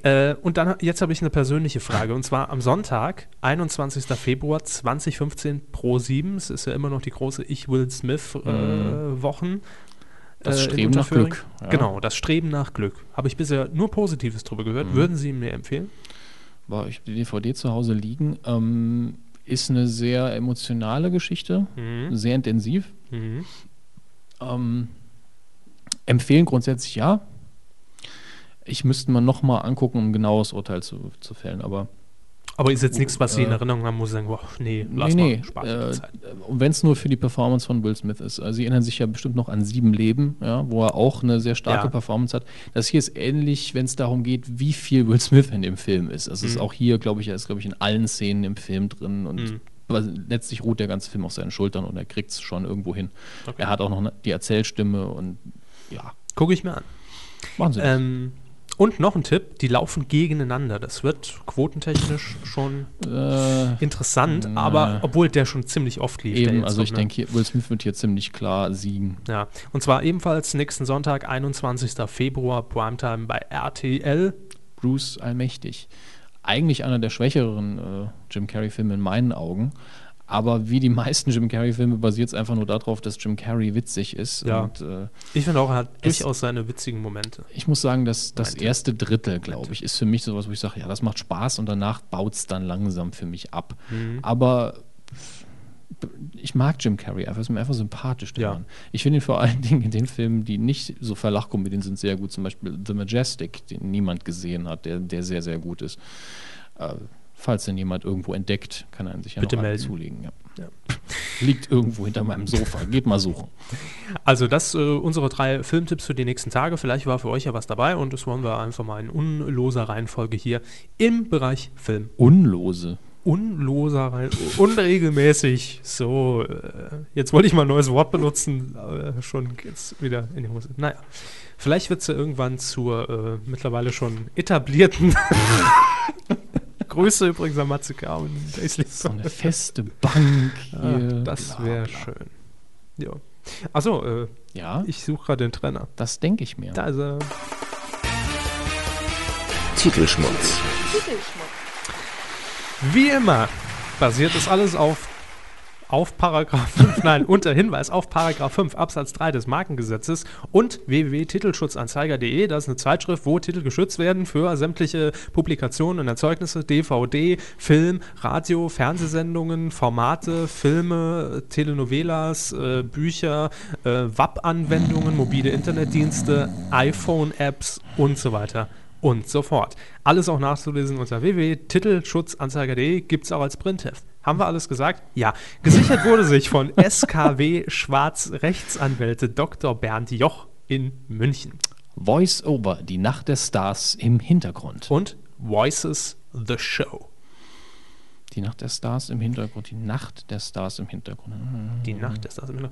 Äh, und dann, jetzt habe ich eine persönliche Frage. Und zwar am Sonntag, 21. Februar 2015 Pro 7. Es ist ja immer noch die große Ich Will Smith äh, Wochen. Das äh, Streben nach. Glück. Ja. Genau, das Streben nach Glück. Habe ich bisher nur Positives drüber gehört. Mhm. Würden Sie mir empfehlen? war ich die DVD zu Hause liegen. Ähm, ist eine sehr emotionale Geschichte, Mhm. sehr intensiv. Mhm. Ähm, empfehlen grundsätzlich ja. Ich müsste mir noch mal angucken, um ein genaues Urteil zu, zu fällen. Aber Aber ist jetzt nichts, was Sie in Äh, Erinnerung haben, muss ich sagen, boah, nee, lass nee, nee. mal, Äh, und wenn es nur für die Performance von Will Smith ist. Also Sie erinnern sich ja bestimmt noch an Sieben Leben, ja, wo er auch eine sehr starke Ja. Performance hat. Das hier ist ähnlich, wenn es darum geht, wie viel Will Smith in dem Film ist. Also es ist Mhm. auch hier, glaube ich, er ist, glaube ich, in allen Szenen im Film drin und Mhm. letztlich ruht der ganze Film auf seinen Schultern und er kriegt es schon irgendwo hin. Okay. Er hat auch noch eine, die Erzählstimme und ja, Gucke ich mir an. Wahnsinn. Ähm, und noch ein Tipp, die laufen gegeneinander. Das wird quotentechnisch schon äh, interessant, Na. aber obwohl der schon ziemlich oft lief. eben, also ich ne? denke, Will Smith wird hier ziemlich klar siegen. Ja, und zwar ebenfalls nächsten Sonntag, 21. Februar, Primetime bei RTL. Bruce Allmächtig. Eigentlich einer der schwächeren äh, Jim Carrey-Filme in meinen Augen. Aber wie die meisten Jim Carrey-Filme basiert es einfach nur darauf, dass Jim Carrey witzig ist. Ja. Und äh, Ich finde auch, er hat Es- durchaus seine witzigen Momente. ich muss sagen, dass das Meinte. erste Drittel, glaube ich, ist für mich sowas, wo ich sage, ja, das macht Spaß und danach baut es dann langsam für mich ab. Mhm. Aber ich mag Jim Carrey einfach, ist mir einfach sympathisch. Ja. Mann. Ich finde ihn vor allen Dingen in den Filmen, die nicht so Verlachkomödien sind, sehr gut. Zum Beispiel The Majestic, den niemand gesehen hat, der, der sehr, sehr gut ist. Äh, falls den jemand irgendwo entdeckt, kann er sich ja Bitte noch melden. zulegen. Ja. Ja. Liegt irgendwo hinter meinem Sofa. Geht mal suchen. Also das äh, unsere drei Filmtipps für die nächsten Tage. Vielleicht war für euch ja was dabei und das wollen wir einfach mal in unloser Reihenfolge hier im Bereich Film. Unlose. Unloser Reihen, unregelmäßig. So, äh, jetzt wollte ich mal ein neues Wort benutzen, aber schon geht's wieder in die Hose. Naja, vielleicht wird es ja irgendwann zur äh, mittlerweile schon etablierten Grüße übrigens an Matze K. und Daisy. So eine feste Bank hier. Ah, das wäre schön. Ja. Achso, äh, Ja, ich suche gerade den Trainer. das denke ich mir. Da ist er. Titelschmutz. Wie immer basiert das alles auf, auf Paragraph 5, nein, unter Hinweis auf Paragraph 5 Absatz 3 des Markengesetzes und www.titelschutzanzeiger.de. Das ist eine Zeitschrift, wo Titel geschützt werden für sämtliche Publikationen und Erzeugnisse, DVD, Film, Radio, Fernsehsendungen, Formate, Filme, Telenovelas, äh, Bücher, äh, WAP-Anwendungen, mobile Internetdienste, iPhone-Apps und so weiter und so fort. Alles auch nachzulesen unter www.titelschutzanzeiger.de, gibt es auch als Printheft. Haben wir alles gesagt? Ja. Gesichert wurde sich von SKW Schwarz Rechtsanwälte Dr. Bernd Joch in München. Voice Over, die Nacht der Stars im Hintergrund. Und Voices the Show. Die Nacht der Stars im Hintergrund. Die Nacht der Stars im Hintergrund. Die Nacht ist das immer noch.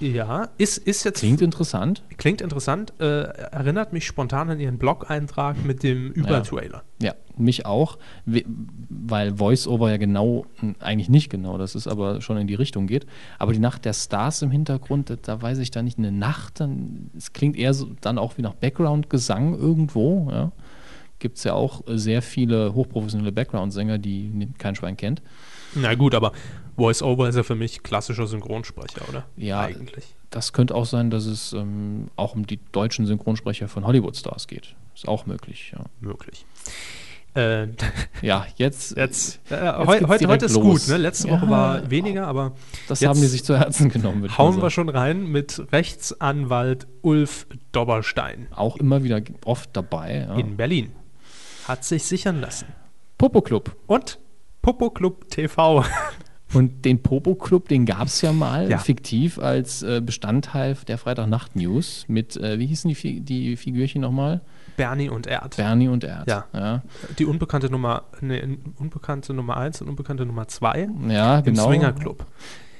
Ja, ist, ist jetzt. Klingt interessant. klingt interessant, äh, erinnert mich spontan an ihren Blog-Eintrag mit dem Über-Trailer. Ja, mich auch, we- weil Voice-Over ja genau, eigentlich nicht genau, das ist aber schon in die Richtung geht. Aber die Nacht der Stars im Hintergrund, da, weiß ich da nicht, eine Nacht, dann, es klingt eher so, dann auch wie nach Background-Gesang irgendwo. Ja. Gibt es ja auch äh, sehr viele hochprofessionelle Background-Sänger, die kein Schwein kennt. Na gut, aber Voice-Over ist ja für mich klassischer Synchronsprecher, oder? Ja, Eigentlich. Das könnte auch sein, dass es ähm, auch um die deutschen Synchronsprecher von Hollywood-Stars geht. Ist auch möglich, ja. Möglich. Äh, Ja, jetzt, jetzt, äh, Jetzt heu, geht's heute, heute ist los. gut, ne? Letzte Woche Ja. war weniger, aber das jetzt haben die sich zu Herzen genommen. hauen wir schon rein mit Rechtsanwalt Ulf Dobberstein Auch immer wieder oft dabei. Ja. in Berlin. Hat sich sichern lassen. Popo Club. Und Popo Club TV. Und den Popo Club, den gab es ja mal Ja. fiktiv als äh, Bestandteil der Freitagnacht-News mit, äh, wie hießen die, Fi die Figürchen nochmal? Bernie und Erd. Bernie und Erd. Ja. ja. Die unbekannte Nummer, ne, unbekannte Nummer 1 und unbekannte Nummer 2 Ja, im genau. Swinger Club.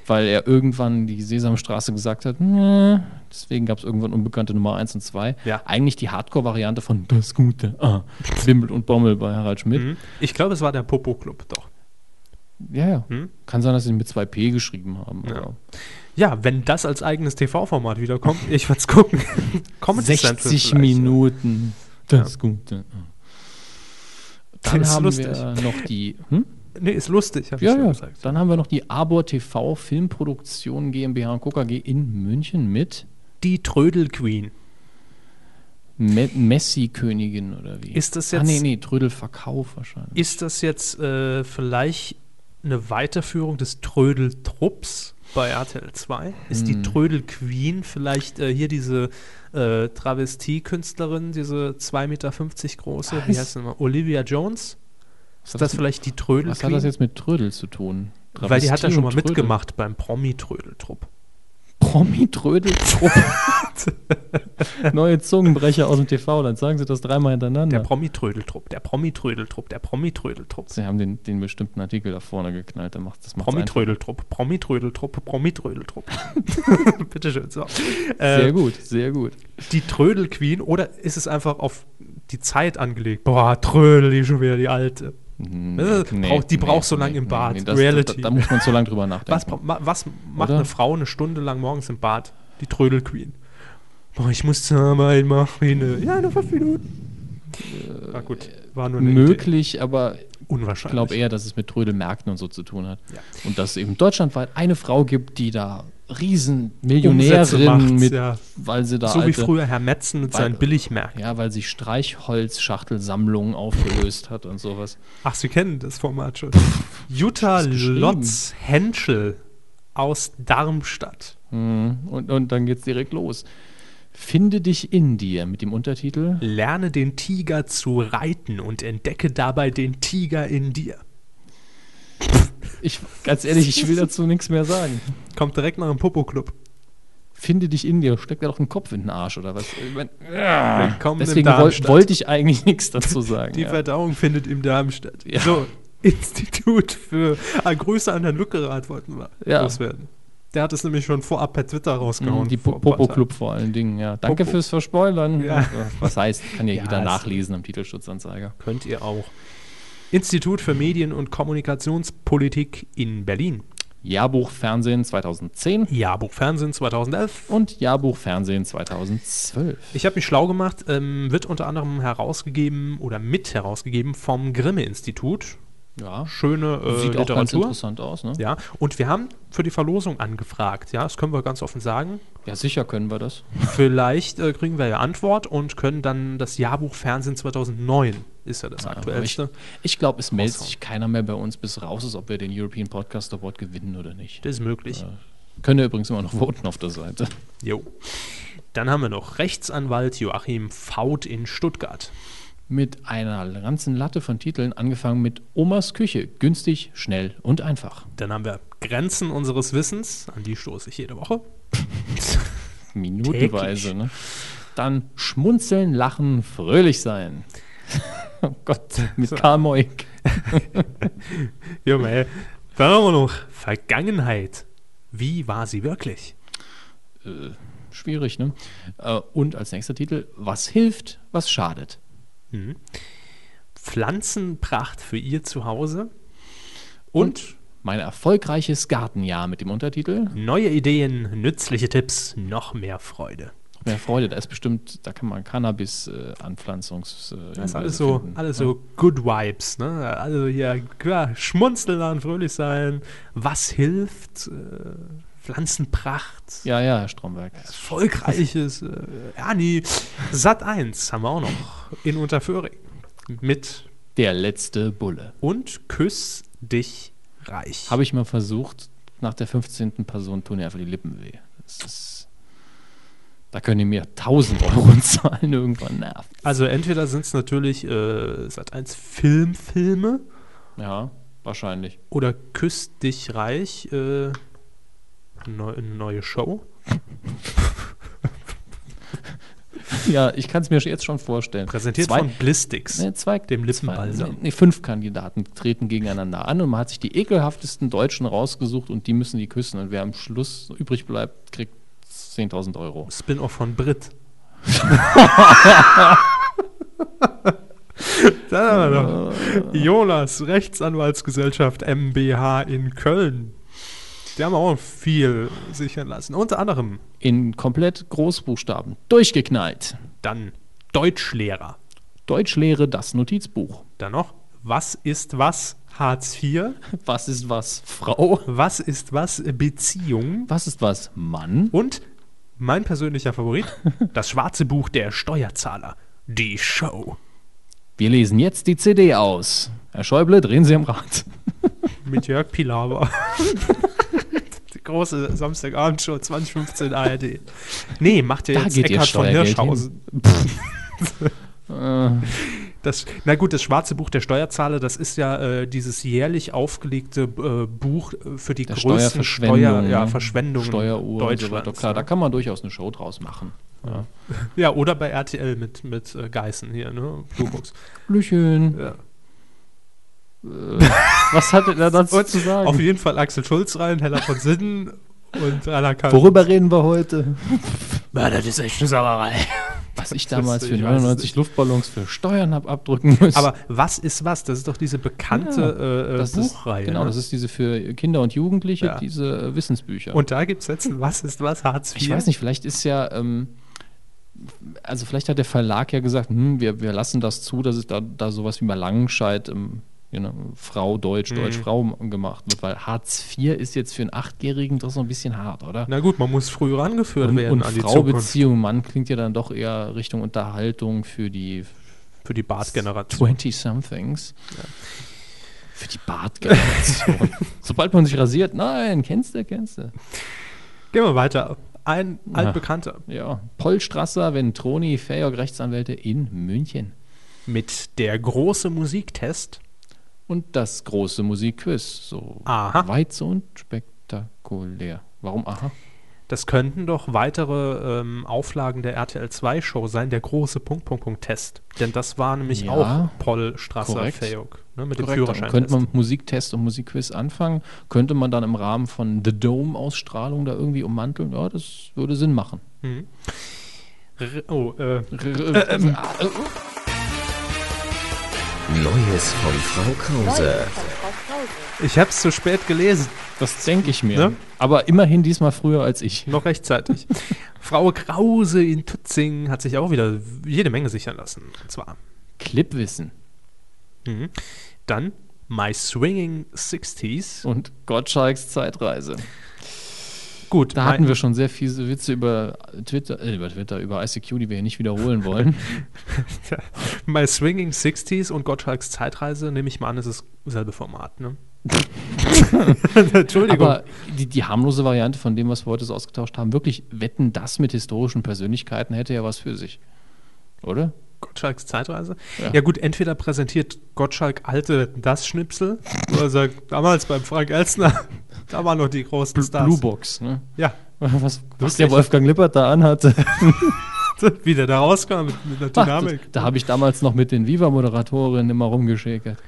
Weil er irgendwann die Sesamstraße gesagt hat, "Nö." deswegen gab es irgendwann Unbekannte Nummer 1 und 2. Ja. Eigentlich die Hardcore-Variante von Das Gute, ah, Wimmel und Bommel bei Harald Schmidt. Mhm. Ich glaube, es war der Popo Club, doch. Ja, ja. Hm? Kann sein, dass sie ihn mit 2P geschrieben haben. Ja. Ja, wenn das als eigenes TV-Format wiederkommt, ich werde es gucken. Comedy Central 60 vielleicht, Minuten. Das Gute. Dann ist haben lustig. wir noch die. Hm? Ja. Nee, ist lustig, habe Ja, ich ja ja. gesagt. Dann haben wir noch die Arbor TV Filmproduktion GmbH und KKG in München mit Die Trödel Queen. Me Messi-Königin oder wie? Ist das Ah, jetzt- nee, nee, Trödelverkauf wahrscheinlich. Ist das jetzt äh, vielleicht eine Weiterführung des Trödel-Trupps bei RTL 2? Ist die Hm. Trödel Queen vielleicht äh, hier diese äh, Travestie-Künstlerin, diese 2,50 Meter große, wie Was? heißt sie nochmal? Olivia Jones? Was Ist das vielleicht die Trödel Was hat das jetzt mit Trödel zu tun? Weil die hat ja Travestie schon mal Trödel. mitgemacht beim Promi-Trödel-Trupp. Promi-Trödel-Trupp. Neue Zungenbrecher aus dem TV, dann sagen sie das dreimal hintereinander. Der Promi-Trödel-Trupp, der Promi-Trödel-Trupp, der Promi-Trödel-Trupp. sie haben den, den bestimmten Artikel da vorne geknallt, dann macht das einfach. Promi-Trödel-Trupp, Promi-Trödel-Trupp, Promi-Trödel-Trupp. Bitteschön, so. Sehr Äh, gut, sehr gut. die Trödel-Queen oder ist es einfach auf die Zeit angelegt? Boah, Trödel, die schon wieder die alte. Nee, braucht- die braucht so lange im Bad. das, Reality. Da, da, muss man so lange drüber nachdenken. Was, was macht Oder? eine Frau eine Stunde lang morgens im Bad? Die Trödel-Queen. Boah, ich muss zur Arbeit machen. Ja, nur fünf Minuten. Ah, gut, war nur eine Idee. Möglich, aber Ich unwahrscheinlich. glaube eher, dass es mit Trödelmärkten und so zu tun hat. Ja. Und dass es eben deutschlandweit eine Frau gibt, die da riesen Umsätze Millionärin macht, mit, ja. weil sie da so wie alte, früher Herr Metzen mit Weil- seinen Billigmärkten. ja, weil sie Streichholzschachtelsammlungen aufgelöst hat und sowas. Ach, Sie kennen das Format schon. Jutta. Lotz Henschel aus Darmstadt. Mhm. Und, und dann geht's direkt los. Finde dich in dir mit dem Untertitel Lerne den Tiger zu reiten und entdecke dabei den Tiger in dir. Ich, ganz ehrlich, ich will dazu nichts mehr sagen. Kommt direkt nach dem Popo-Club. Finde dich in dir, steckt da doch ein Kopf in den Arsch oder was? Ich mein, ja. Deswegen wollte ich eigentlich nichts dazu sagen. Die ja. Verdauung findet im Darmstadt. Ja. So, Institut für ah, Grüße an Herrn Lückerath wollten wir Ja. loswerden. Der hat es nämlich schon vorab per Twitter rausgehauen. Mhm, Die Popo-Club vor allen Dingen, ja. Danke Popo. fürs Verspoilern. Ja. Was heißt, kann ja, Ja, jeder es- nachlesen am Titelschutzanzeiger. Könnt ihr auch. Institut für Medien- und Kommunikationspolitik in Berlin. Jahrbuch Fernsehen 2010 Jahrbuch Fernsehen 2011. und Jahrbuch Fernsehen 2012. Ich habe mich schlau gemacht, ähm, wird unter anderem herausgegeben oder mit herausgegeben vom Grimme-Institut. Ja, Schöne äh, sieht auch ganz Literatur. interessant aus, ne? Ja, und wir haben für die Verlosung angefragt. Ja, das können wir ganz offen sagen. Ja, sicher können wir das. Vielleicht äh, kriegen wir ja Antwort und können dann das Jahrbuch Fernsehen 2009 ist ja das ich aktuellste. ich glaube, es meldet sich keiner mehr bei uns, bis raus ist, ob wir den European Podcast Award gewinnen oder nicht. Das ist möglich. Ja. Könnt ihr übrigens immer noch voten auf der Seite. Jo. Dann haben wir noch Rechtsanwalt Joachim Faut in Stuttgart. Mit einer ganzen Latte von Titeln, angefangen mit Omas Küche. Günstig, schnell und einfach. Dann haben wir Grenzen unseres Wissens, an die stoße ich jede Woche. Minutenweise, ne? Dann schmunzeln, lachen, fröhlich sein. oh Gott, mit So. Karl Moik. Junge. Dann haben wir noch Vergangenheit. Wie war sie wirklich? Äh, schwierig, ne? Äh, und als nächster Titel, was hilft, was schadet. Mhm. Pflanzenpracht für ihr Zuhause. Und, Mein erfolgreiches Gartenjahr mit dem Untertitel. neue Ideen, nützliche Tipps, noch mehr Freude. Mehr Freude, da ist bestimmt, da kann man Cannabis-Anpflanzungs. Äh, Das ist alles so, finden. alles Ja. so Good Vibes, ne? Also hier, klar, schmunzeln fröhlich sein. Was hilft? Äh, Pflanzenpracht. Ja, ja, Herr Stromberg. Erfolgreiches. Äh, ja, nee. Sat 1 haben wir auch noch in Unterföhring. Mit Der letzte Bulle. und Küss dich reich. Habe ich mal versucht, nach der 15. Person tun mir einfach die Lippen weh. Das ist, da können die mir 1000 Euro zahlen, irgendwann nervt. also entweder sind es natürlich äh, Sat 1 Filmfilme Ja, wahrscheinlich. oder Küss dich reich, äh, neu, eine neue Show. Ja, ich kann es mir jetzt schon vorstellen. Präsentiert zwei, von Blistix. ne, zwei, dem Lippenbalsam. Zwei, nee, fünf Kandidaten treten gegeneinander an und man hat sich die ekelhaftesten Deutschen rausgesucht und die müssen die küssen. Und wer am Schluss übrig bleibt, kriegt 10.000 Euro. Spin-off von Brit. Dann haben wir noch Jonas, Rechtsanwaltsgesellschaft MBH in Köln. Die haben auch viel sichern lassen. Unter anderem In komplett Großbuchstaben. Durchgeknallt. dann Deutschlehrer. Deutschlehre, das Notizbuch. Dann noch Was ist was? Hartz IV. Was ist was? Frau. Was ist was? Beziehung. Was ist was? Mann. Und mein persönlicher Favorit, das schwarze Buch der Steuerzahler. Die Show. Wir lesen jetzt die CD aus. Herr Schäuble, drehen Sie am Rad. Mit Jörg Pilawa. Große Samstagabendshow 2015 ARD. Nee, macht ja Da jetzt Eckhard von Hirschhausen. Das, na gut, das schwarze Buch der Steuerzahler, das ist ja äh, dieses jährlich aufgelegte äh, Buch äh, für die der größten Steuerverschwendung. Steuer, ja, ne? Steueruhr und so. Deutschlands. Klar, da kann man durchaus eine Show draus machen. Ja. ja, oder bei RTL mit, mit äh, Geißen hier, ne? Blüchen. Ja. Was hat er da dazu Und zu sagen? Auf jeden Fall Axel Schulz rein, Hella von Sinnen und Rainer Kalm. Worüber reden wir heute? das ist echt eine Sauerei. Was ich damals für ich weiß es 99 nicht. Luftballons für Steuern habe abdrücken müssen. Aber was ist was? Das ist doch diese bekannte äh, äh, das ist, Buchreihe. genau, ne? das ist diese für Kinder und Jugendliche, Ja. diese äh, Wissensbücher. Und da gibt es jetzt ein Was ist was? Hartz IV. ich weiß nicht, vielleicht ist ja, ähm, also vielleicht hat der Verlag ja gesagt, hm, wir, wir lassen das zu, dass es da, da sowas wie bei Langenscheid ähm, genau, Frau Deutsch, Deutsch Mhm. Frau gemacht wird, weil Hartz IV ist jetzt für einen Achtjährigen doch so ein bisschen hart, oder? Na gut, man muss früher rangeführt und werden und an die Frau Zukunft. Beziehung, Mann klingt ja dann doch eher Richtung Unterhaltung für die Für die Bart-Generation. 20-somethings. Für die Bartgeneration. Sobald man sich rasiert, nein, kennst du, kennst du. Gehen wir weiter. Ein Ja. altbekannter Ja, Paul Strasser, Ventroni, Fayok Rechtsanwälte in München. mit der große Musiktest. Und das große Musikquiz. So Aha. weit so und spektakulär. Warum aha? Das könnten doch weitere ähm, Auflagen der RTL 2 Show sein, der große Punkt Punkt Punkt Test. Denn das war nämlich Ja. auch Paul Strasser. Fayok ne, mit Korrekt, dem Führerschein. könnte man mit Musiktest und Musikquiz anfangen. Könnte man dann im Rahmen von The Dome-Ausstrahlung da irgendwie ummanteln? Ja, das würde Sinn machen. Mhm. Oh, äh, ähm, Neues von Frau Krause. ich habe es zu spät gelesen. das denke ich mir. Ne? Aber immerhin diesmal früher als ich. Noch rechtzeitig. Frau Krause in Tutzing hat sich auch wieder jede Menge sichern lassen. Und zwar Clipwissen mhm. dann My Swinging 60s. und Gottschalks Zeitreise. Gut, Da hatten wir schon sehr fiese Witze über Twitter, äh, über Twitter, über ICQ, die wir hier nicht wiederholen wollen. My Swinging 60s und Gottschalks Zeitreise, nehme ich mal an, ist das selbe Format, ne? Entschuldigung. Aber die, die harmlose Variante von dem, was wir heute so ausgetauscht haben, wirklich wetten, das mit historischen Persönlichkeiten hätte ja was für sich. Oder? Gottschalks Zeitreise? Ja. Ja. gut, entweder präsentiert Gottschalk alte das Schnipsel, oder sagt, damals beim Frank Elstner, da waren noch die großen Stars. Blue Box, ne? Ja, Was, was der Wolfgang Lippert da anhatte. wie der da rauskam mit, mit der Ach, Dynamik. das, da habe ich damals noch mit den Viva-Moderatorinnen immer rumgeschäkert.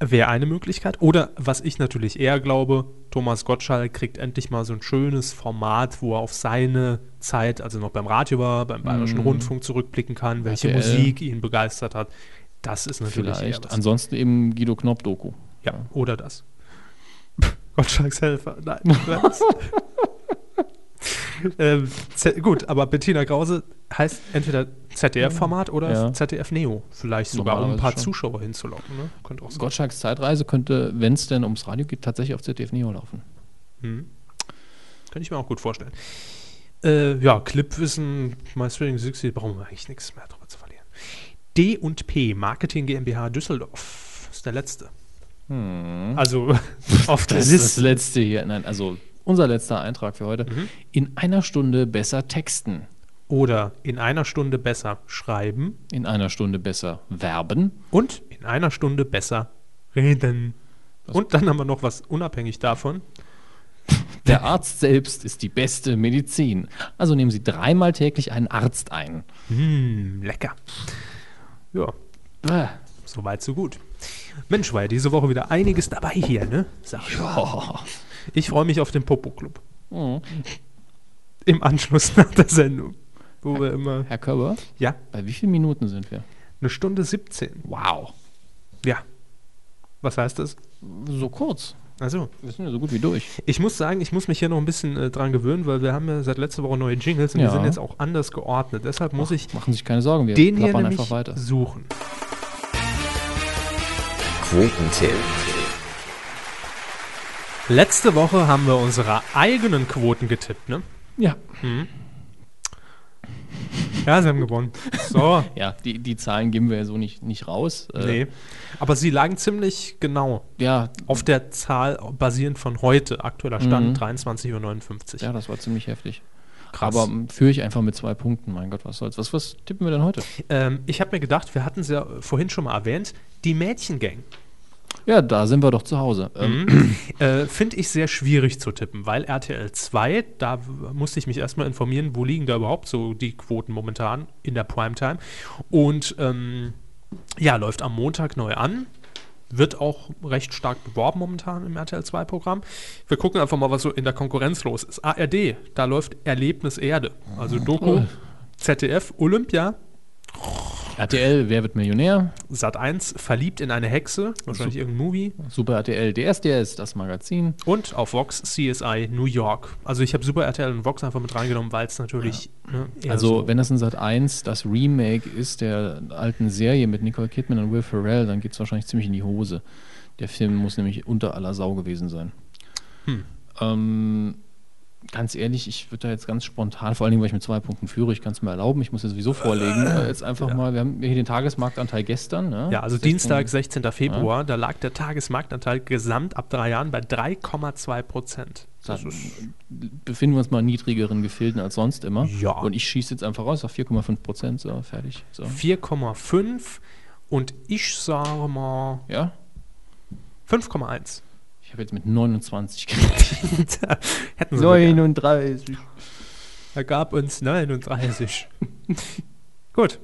Wäre eine Möglichkeit. Oder was ich natürlich eher glaube, Thomas Gottschalk kriegt endlich mal so ein schönes Format, wo er auf seine Zeit, also noch beim Radio war, beim Bayerischen Mhm. Rundfunk zurückblicken kann, welche RTL. Musik ihn begeistert hat. Das ist natürlich Vielleicht. Ansonsten eben Guido Knopp-Doku. Ja, oder das. Gottschalks Helfer. Nein. ähm, gut, aber Bettina Krause heißt entweder ZDF-Format oder Ja. ZDF Neo. Vielleicht sogar, um ein paar schon. Zuschauer hinzulocken. Ne? Könnte auch sein. Gottschalks Zeitreise könnte, wenn es denn ums Radio geht, tatsächlich auf ZDF Neo laufen. Hm. Könnte ich mir auch gut vorstellen. Äh, ja, Clipwissen, My Swing 60, brauchen wir eigentlich nichts mehr drüber zu verlieren. D und P, Marketing GmbH Düsseldorf, ist der letzte. Also auf der Das ist das Liste. letzte hier. Nein, also unser letzter Eintrag für heute. Mhm. In einer Stunde besser texten. Oder in einer Stunde besser schreiben In einer Stunde besser werben. und in einer Stunde besser reden. Und dann haben wir noch was unabhängig davon. Der Arzt selbst ist die beste Medizin. Also nehmen Sie dreimal täglich einen Arzt ein. Hm, lecker. Ja, Bäh. so weit, so gut. Mensch, war ja diese Woche wieder einiges dabei hier, ne? Sag ich. Oh. Ich freue mich auf den Popo-Club. Oh. Im Anschluss nach der Sendung. Wo wir immer. Herr Körber, Ja, bei wie vielen Minuten sind wir? eine Stunde 17. Wow. Ja. Was heißt das? So kurz. Also, Wir sind ja so gut wie durch. ich muss sagen, ich muss mich hier noch ein bisschen äh, dran gewöhnen, weil wir haben ja seit letzter Woche neue Jingles und die Ja. sind jetzt auch anders geordnet. Deshalb muss ich Machen Sie sich keine Sorgen, wir den hier nämlich einfach weiter. suchen. Quotentipp. Letzte Woche haben wir unsere eigenen Quoten getippt, ne? Ja. Ja, sie haben gewonnen. So. Ja, die, die Zahlen geben wir ja so nicht, nicht raus. Äh, nee. Aber sie lagen ziemlich genau Ja, auf der Zahl basierend von heute, aktueller Stand Mhm. 23.59 Uhr. ja, das war ziemlich heftig. Krass. Aber ähm, führe ich einfach mit zwei Punkten. Mein Gott, was soll's. Was, was tippen wir denn heute? Ähm, ich habe mir gedacht, wir hatten es ja vorhin schon mal erwähnt, die Mädchengang. Ja, da sind wir doch zu Hause. Ähm, Mhm. Äh, Finde ich sehr schwierig zu tippen, weil RTL 2, da musste ich mich erstmal informieren, wo liegen da überhaupt so die Quoten momentan in der Primetime. Und ähm, ja, läuft am Montag neu an. Wird auch recht stark beworben momentan im RTL 2-Programm. Wir gucken einfach mal, was so in der Konkurrenz los ist. ARD, da läuft Erlebnis Erde. Also Doku, Oh. ZDF, Olympia. RTL, Wer wird Millionär? Sat 1, Verliebt in eine Hexe, wahrscheinlich irgendein Movie. Super RTL, DSDS, das Magazin. Und auf Vox CSI New York. Also ich habe Super RTL und Vox einfach mit reingenommen, weil es natürlich. Ne, eher Also, so- wenn das in Sat 1 das Remake ist der alten Serie mit Nicole Kidman und Will Ferrell, dann geht es wahrscheinlich ziemlich in die Hose. Der Film muss nämlich unter aller Sau gewesen sein. Hm. Ähm, ganz ehrlich, ich würde da jetzt ganz spontan, vor allen Dingen, weil ich mit zwei Punkten führe, ich kann es mir erlauben, ich muss ja sowieso vorlegen, äh, jetzt einfach ja. mal, wir haben hier den Tagesmarktanteil gestern. Ne? Ja, also 16 Dienstag, 16. Februar, da lag der Tagesmarktanteil gesamt ab drei Jahren bei 3,2 Prozent. Ist befinden wir uns mal in niedrigeren Gefilden als sonst immer. Ja. Und ich schieße jetzt einfach raus auf 4,5 Prozent, so, fertig. So. 4,5 und ich sage mal Ja, 5,1. Ich habe jetzt mit 29 gerechnet. Hätten sie mal gern. 39. Er gab uns 39. Gut.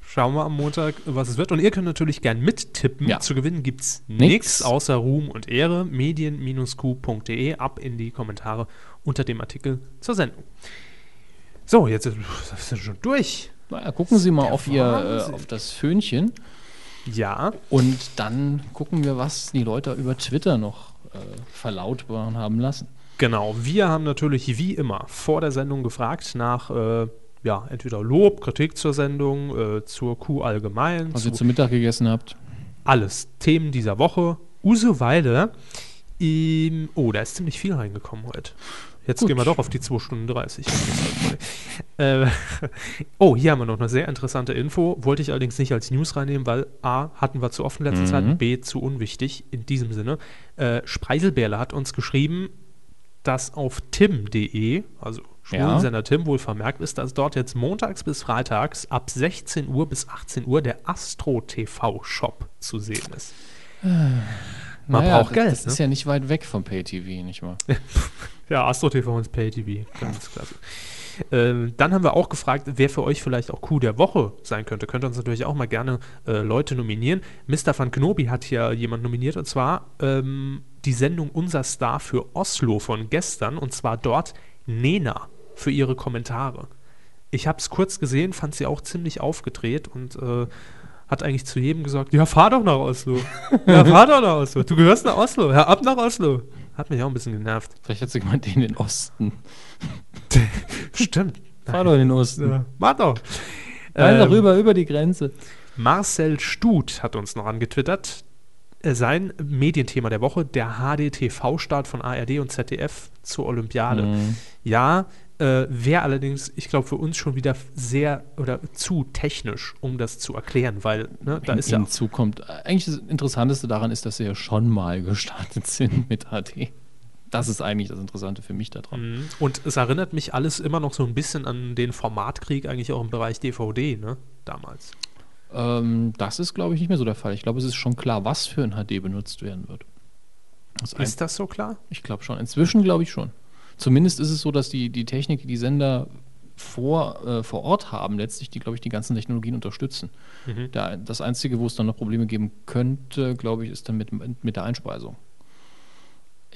Schauen wir am Montag, was es wird. Und ihr könnt natürlich gern mittippen. Ja. Zu gewinnen gibt es nichts außer Ruhm und Ehre. Medien-q.de. Ab in die Kommentare unter dem Artikel zur Sendung. So, jetzt ist- sind wir schon durch. Naja, gucken Sie mal auf, Ihr, äh, auf das Föhnchen Ja, und dann gucken wir, was die Leute über Twitter noch verlautbaren haben lassen. genau. Wir haben natürlich wie immer vor der Sendung gefragt nach äh, ja, entweder Lob, Kritik zur Sendung, äh, zur Q allgemein, Was zu ihr zu Mittag gegessen habt. alles. Themen dieser Woche. Uso Weile. Ähm, oh, da ist ziemlich viel reingekommen heute. Jetzt Gut. gehen wir doch auf die 2 Stunden 30. äh, oh, hier haben wir noch eine sehr interessante Info. Wollte ich allerdings nicht als News reinnehmen, weil A, hatten wir zu oft in letzter Mhm. Zeit, B, zu unwichtig. In diesem Sinne. Äh, Spreiselbärle hat uns geschrieben, dass auf tim.de, also Schwulensender Tim, wohl vermerkt ist, dass dort jetzt montags bis freitags ab 16 Uhr bis 18 Uhr der Astro TV Shop zu sehen ist. Man braucht das, Geld, Das ne? ist ja nicht weit weg vom Pay-TV, nicht wahr? Ja, Astro TV und Pay TV, ganz klasse. Ähm, dann haben wir auch gefragt, wer für euch vielleicht auch Coup der Woche sein könnte. Könnt ihr uns natürlich auch mal gerne äh, Leute nominieren. Mr. Van Knobi hat hier jemand nominiert und zwar ähm, die Sendung Unser Star für Oslo von gestern und zwar dort Nena für ihre Kommentare. Ich habe es kurz gesehen, fand sie auch ziemlich aufgedreht und äh, hat eigentlich zu jedem gesagt, ja, fahr doch nach Oslo. ja, fahr doch nach Oslo. Du gehörst nach Oslo. Hör ab nach Oslo. Hat mich auch ein bisschen genervt. Vielleicht hat sie gemeint, in den Osten. Stimmt. Fahr doch in den Osten. Ja, mach doch. Nein, Ähm, darüber, über die Grenze. Marcel Stut hat uns noch angetwittert. äh, Sein Medienthema der Woche, der HDTV-Start von ARD und ZDF zur Olympiade. Mhm. Ja, äh, wäre allerdings, ich glaube, für uns schon wieder sehr oder zu technisch, um das zu erklären, weil ne, da ist ja Hinzu kommt, eigentlich das Interessanteste daran ist, dass sie ja schon mal gestartet sind mit HD. Das ist eigentlich das Interessante für mich daran. Mhm. Und es erinnert mich alles immer noch so ein bisschen an den Formatkrieg, eigentlich auch im Bereich DVD, ne? Damals. Ähm, das ist, glaube ich, nicht mehr so der Fall. Ich glaube, es ist schon klar, was für ein HD benutzt werden wird. Das ein, Ist das so klar? ich glaube schon. Inzwischen glaube ich schon. Zumindest ist es so, dass die, die Technik, die die Sender vor, äh, vor Ort haben, letztlich die, glaube ich, die ganzen Technologien unterstützen. Mhm. Der, das Einzige, wo es dann noch Probleme geben könnte, glaube ich, ist dann mit, mit der Einspeisung.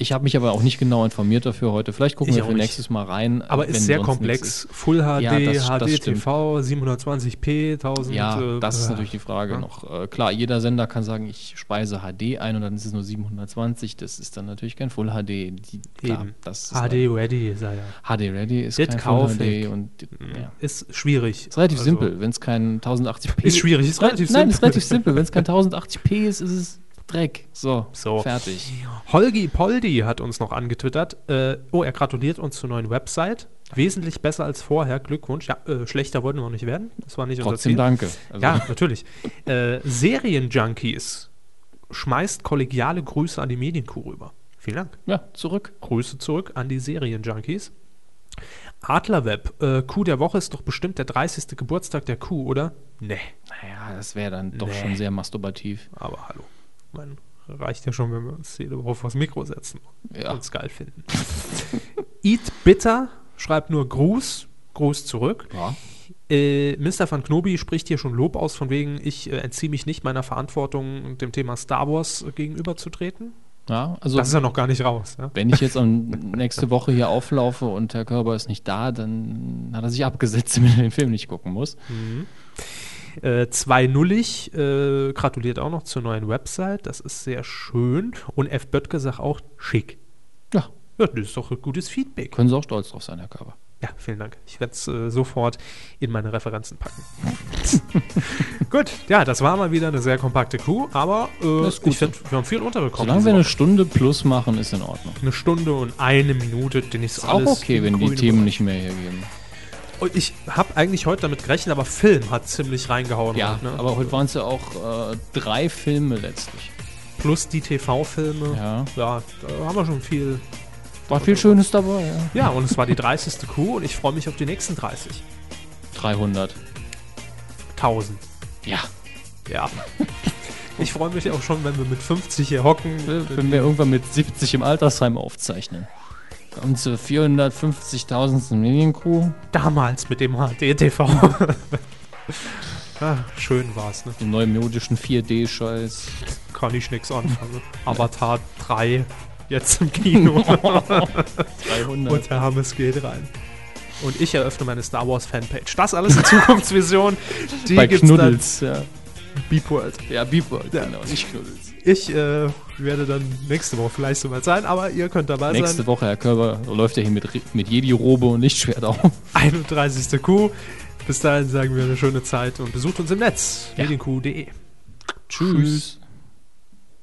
Ich habe mich aber auch nicht genau informiert dafür heute. Vielleicht gucken Ich wir für nicht. nächstes Mal rein. Aber ist sehr komplex. ist. Full HD, Ja, das- das HD stimmt. TV, 720p, 1000. Ja, äh, das ist äh, natürlich die Frage ja. noch. Äh, klar, jeder Sender kann sagen, ich speise HD ein und dann ist es nur 720. Das ist dann natürlich kein Full HD. Die, klar, ist HD Ready ist er ja. HD Ready ist Das kein Full. HD und ja. Ist schwierig. Ist relativ Also, simpel, wenn es kein 1080p Ist schwierig, ist relativ Nein, simpel. ist relativ simpel. Wenn es kein 1080p ist, ist es Dreck. So, So. fertig. Holgi Poldi hat uns noch angetwittert. Äh, oh, er gratuliert uns zur neuen Website. Wesentlich besser als vorher. Glückwunsch. Ja, äh, schlechter wollten wir auch nicht werden. Das war nicht unser Trotzdem Ziel. danke. Also, Ja, natürlich. äh, Serienjunkies schmeißt kollegiale Grüße an die Medienkuh rüber. Vielen Dank. ja, zurück. Grüße zurück an die Serienjunkies. Adlerweb, äh, Kuh der Woche ist doch bestimmt der 30. Geburtstag der Kuh, oder? Nee, Naja, das wäre dann doch Nee. schon sehr masturbativ. aber hallo. Man reicht ja schon, wenn wir uns jede Woche vors Mikro setzen Ja. und uns geil finden. Eat Bitter schreibt nur Gruß, Gruß zurück. Ja. Äh, Mr. Van Knobi spricht hier schon Lob aus, von wegen, ich äh, entziehe mich nicht meiner Verantwortung, dem Thema Star Wars äh, gegenüberzutreten. ja, also Das ist ja noch gar nicht raus. Ja? wenn ich jetzt am nächste Woche hier auflaufe und Herr Körber ist nicht da, dann hat er sich abgesetzt, damit er den Film nicht gucken muss. Äh, zwei Nullig äh, gratuliert auch noch zur neuen Website. Das ist sehr schön. Und F. Böttger sagt auch schick. Ja, Ja, das ist doch ein gutes Feedback. können Sie auch stolz drauf sein, Herr Körber. Ja, vielen Dank. Ich werde es äh, sofort in meine Referenzen packen. gut, ja, das war mal wieder eine sehr kompakte Kuh, aber äh, ich finde, wir haben viel unterbekommen. Solange wir eine. Stunde plus machen, ist in Ordnung. eine Stunde und eine Minute, den ich Ist auch okay, wenn die Themen nicht mehr hergeben. Und ich habe eigentlich heute damit gerechnet, aber Film hat ziemlich reingehauen. Ja, heute, ne? aber heute waren es ja auch äh, drei Filme letztlich. Plus die TV-Filme. Ja. ja, da haben wir schon viel. War viel Schönes dabei, ja. Ja, und es war die 30. Kuh und ich freue mich auf die nächsten 30. 300. 1000. Ja. Ja. Ich freue mich auch schon, wenn wir mit 50 hier hocken. Wenn wir irgendwann mit 70 im Altersheim aufzeichnen. Kommen zur 450.000. Medienkuh. Damals mit dem HDTV. ah, schön war's, ne? Den neumodischen 4D-Scheiß. Kann ich nix anfangen. Avatar 3 jetzt im Kino. 300. Und Herr Hammes geht rein. Und ich eröffne meine Star Wars Fanpage. Das alles in Zukunftsvision. Die Bei gibt's Knuddels, ja. dann Beep World. Ja, Beep World, Ja. genau, nicht Knuddels. Ich äh, werde dann nächste Woche vielleicht soweit sein, aber ihr könnt dabei Nächste sein. Woche, Herr Körber, läuft er hier mit, mit Jedi-Robe und Lichtschwert auf. 31. Q. Bis dahin sagen wir eine schöne Zeit und besucht uns im Netz. Ja. medienq.de. Tschüss.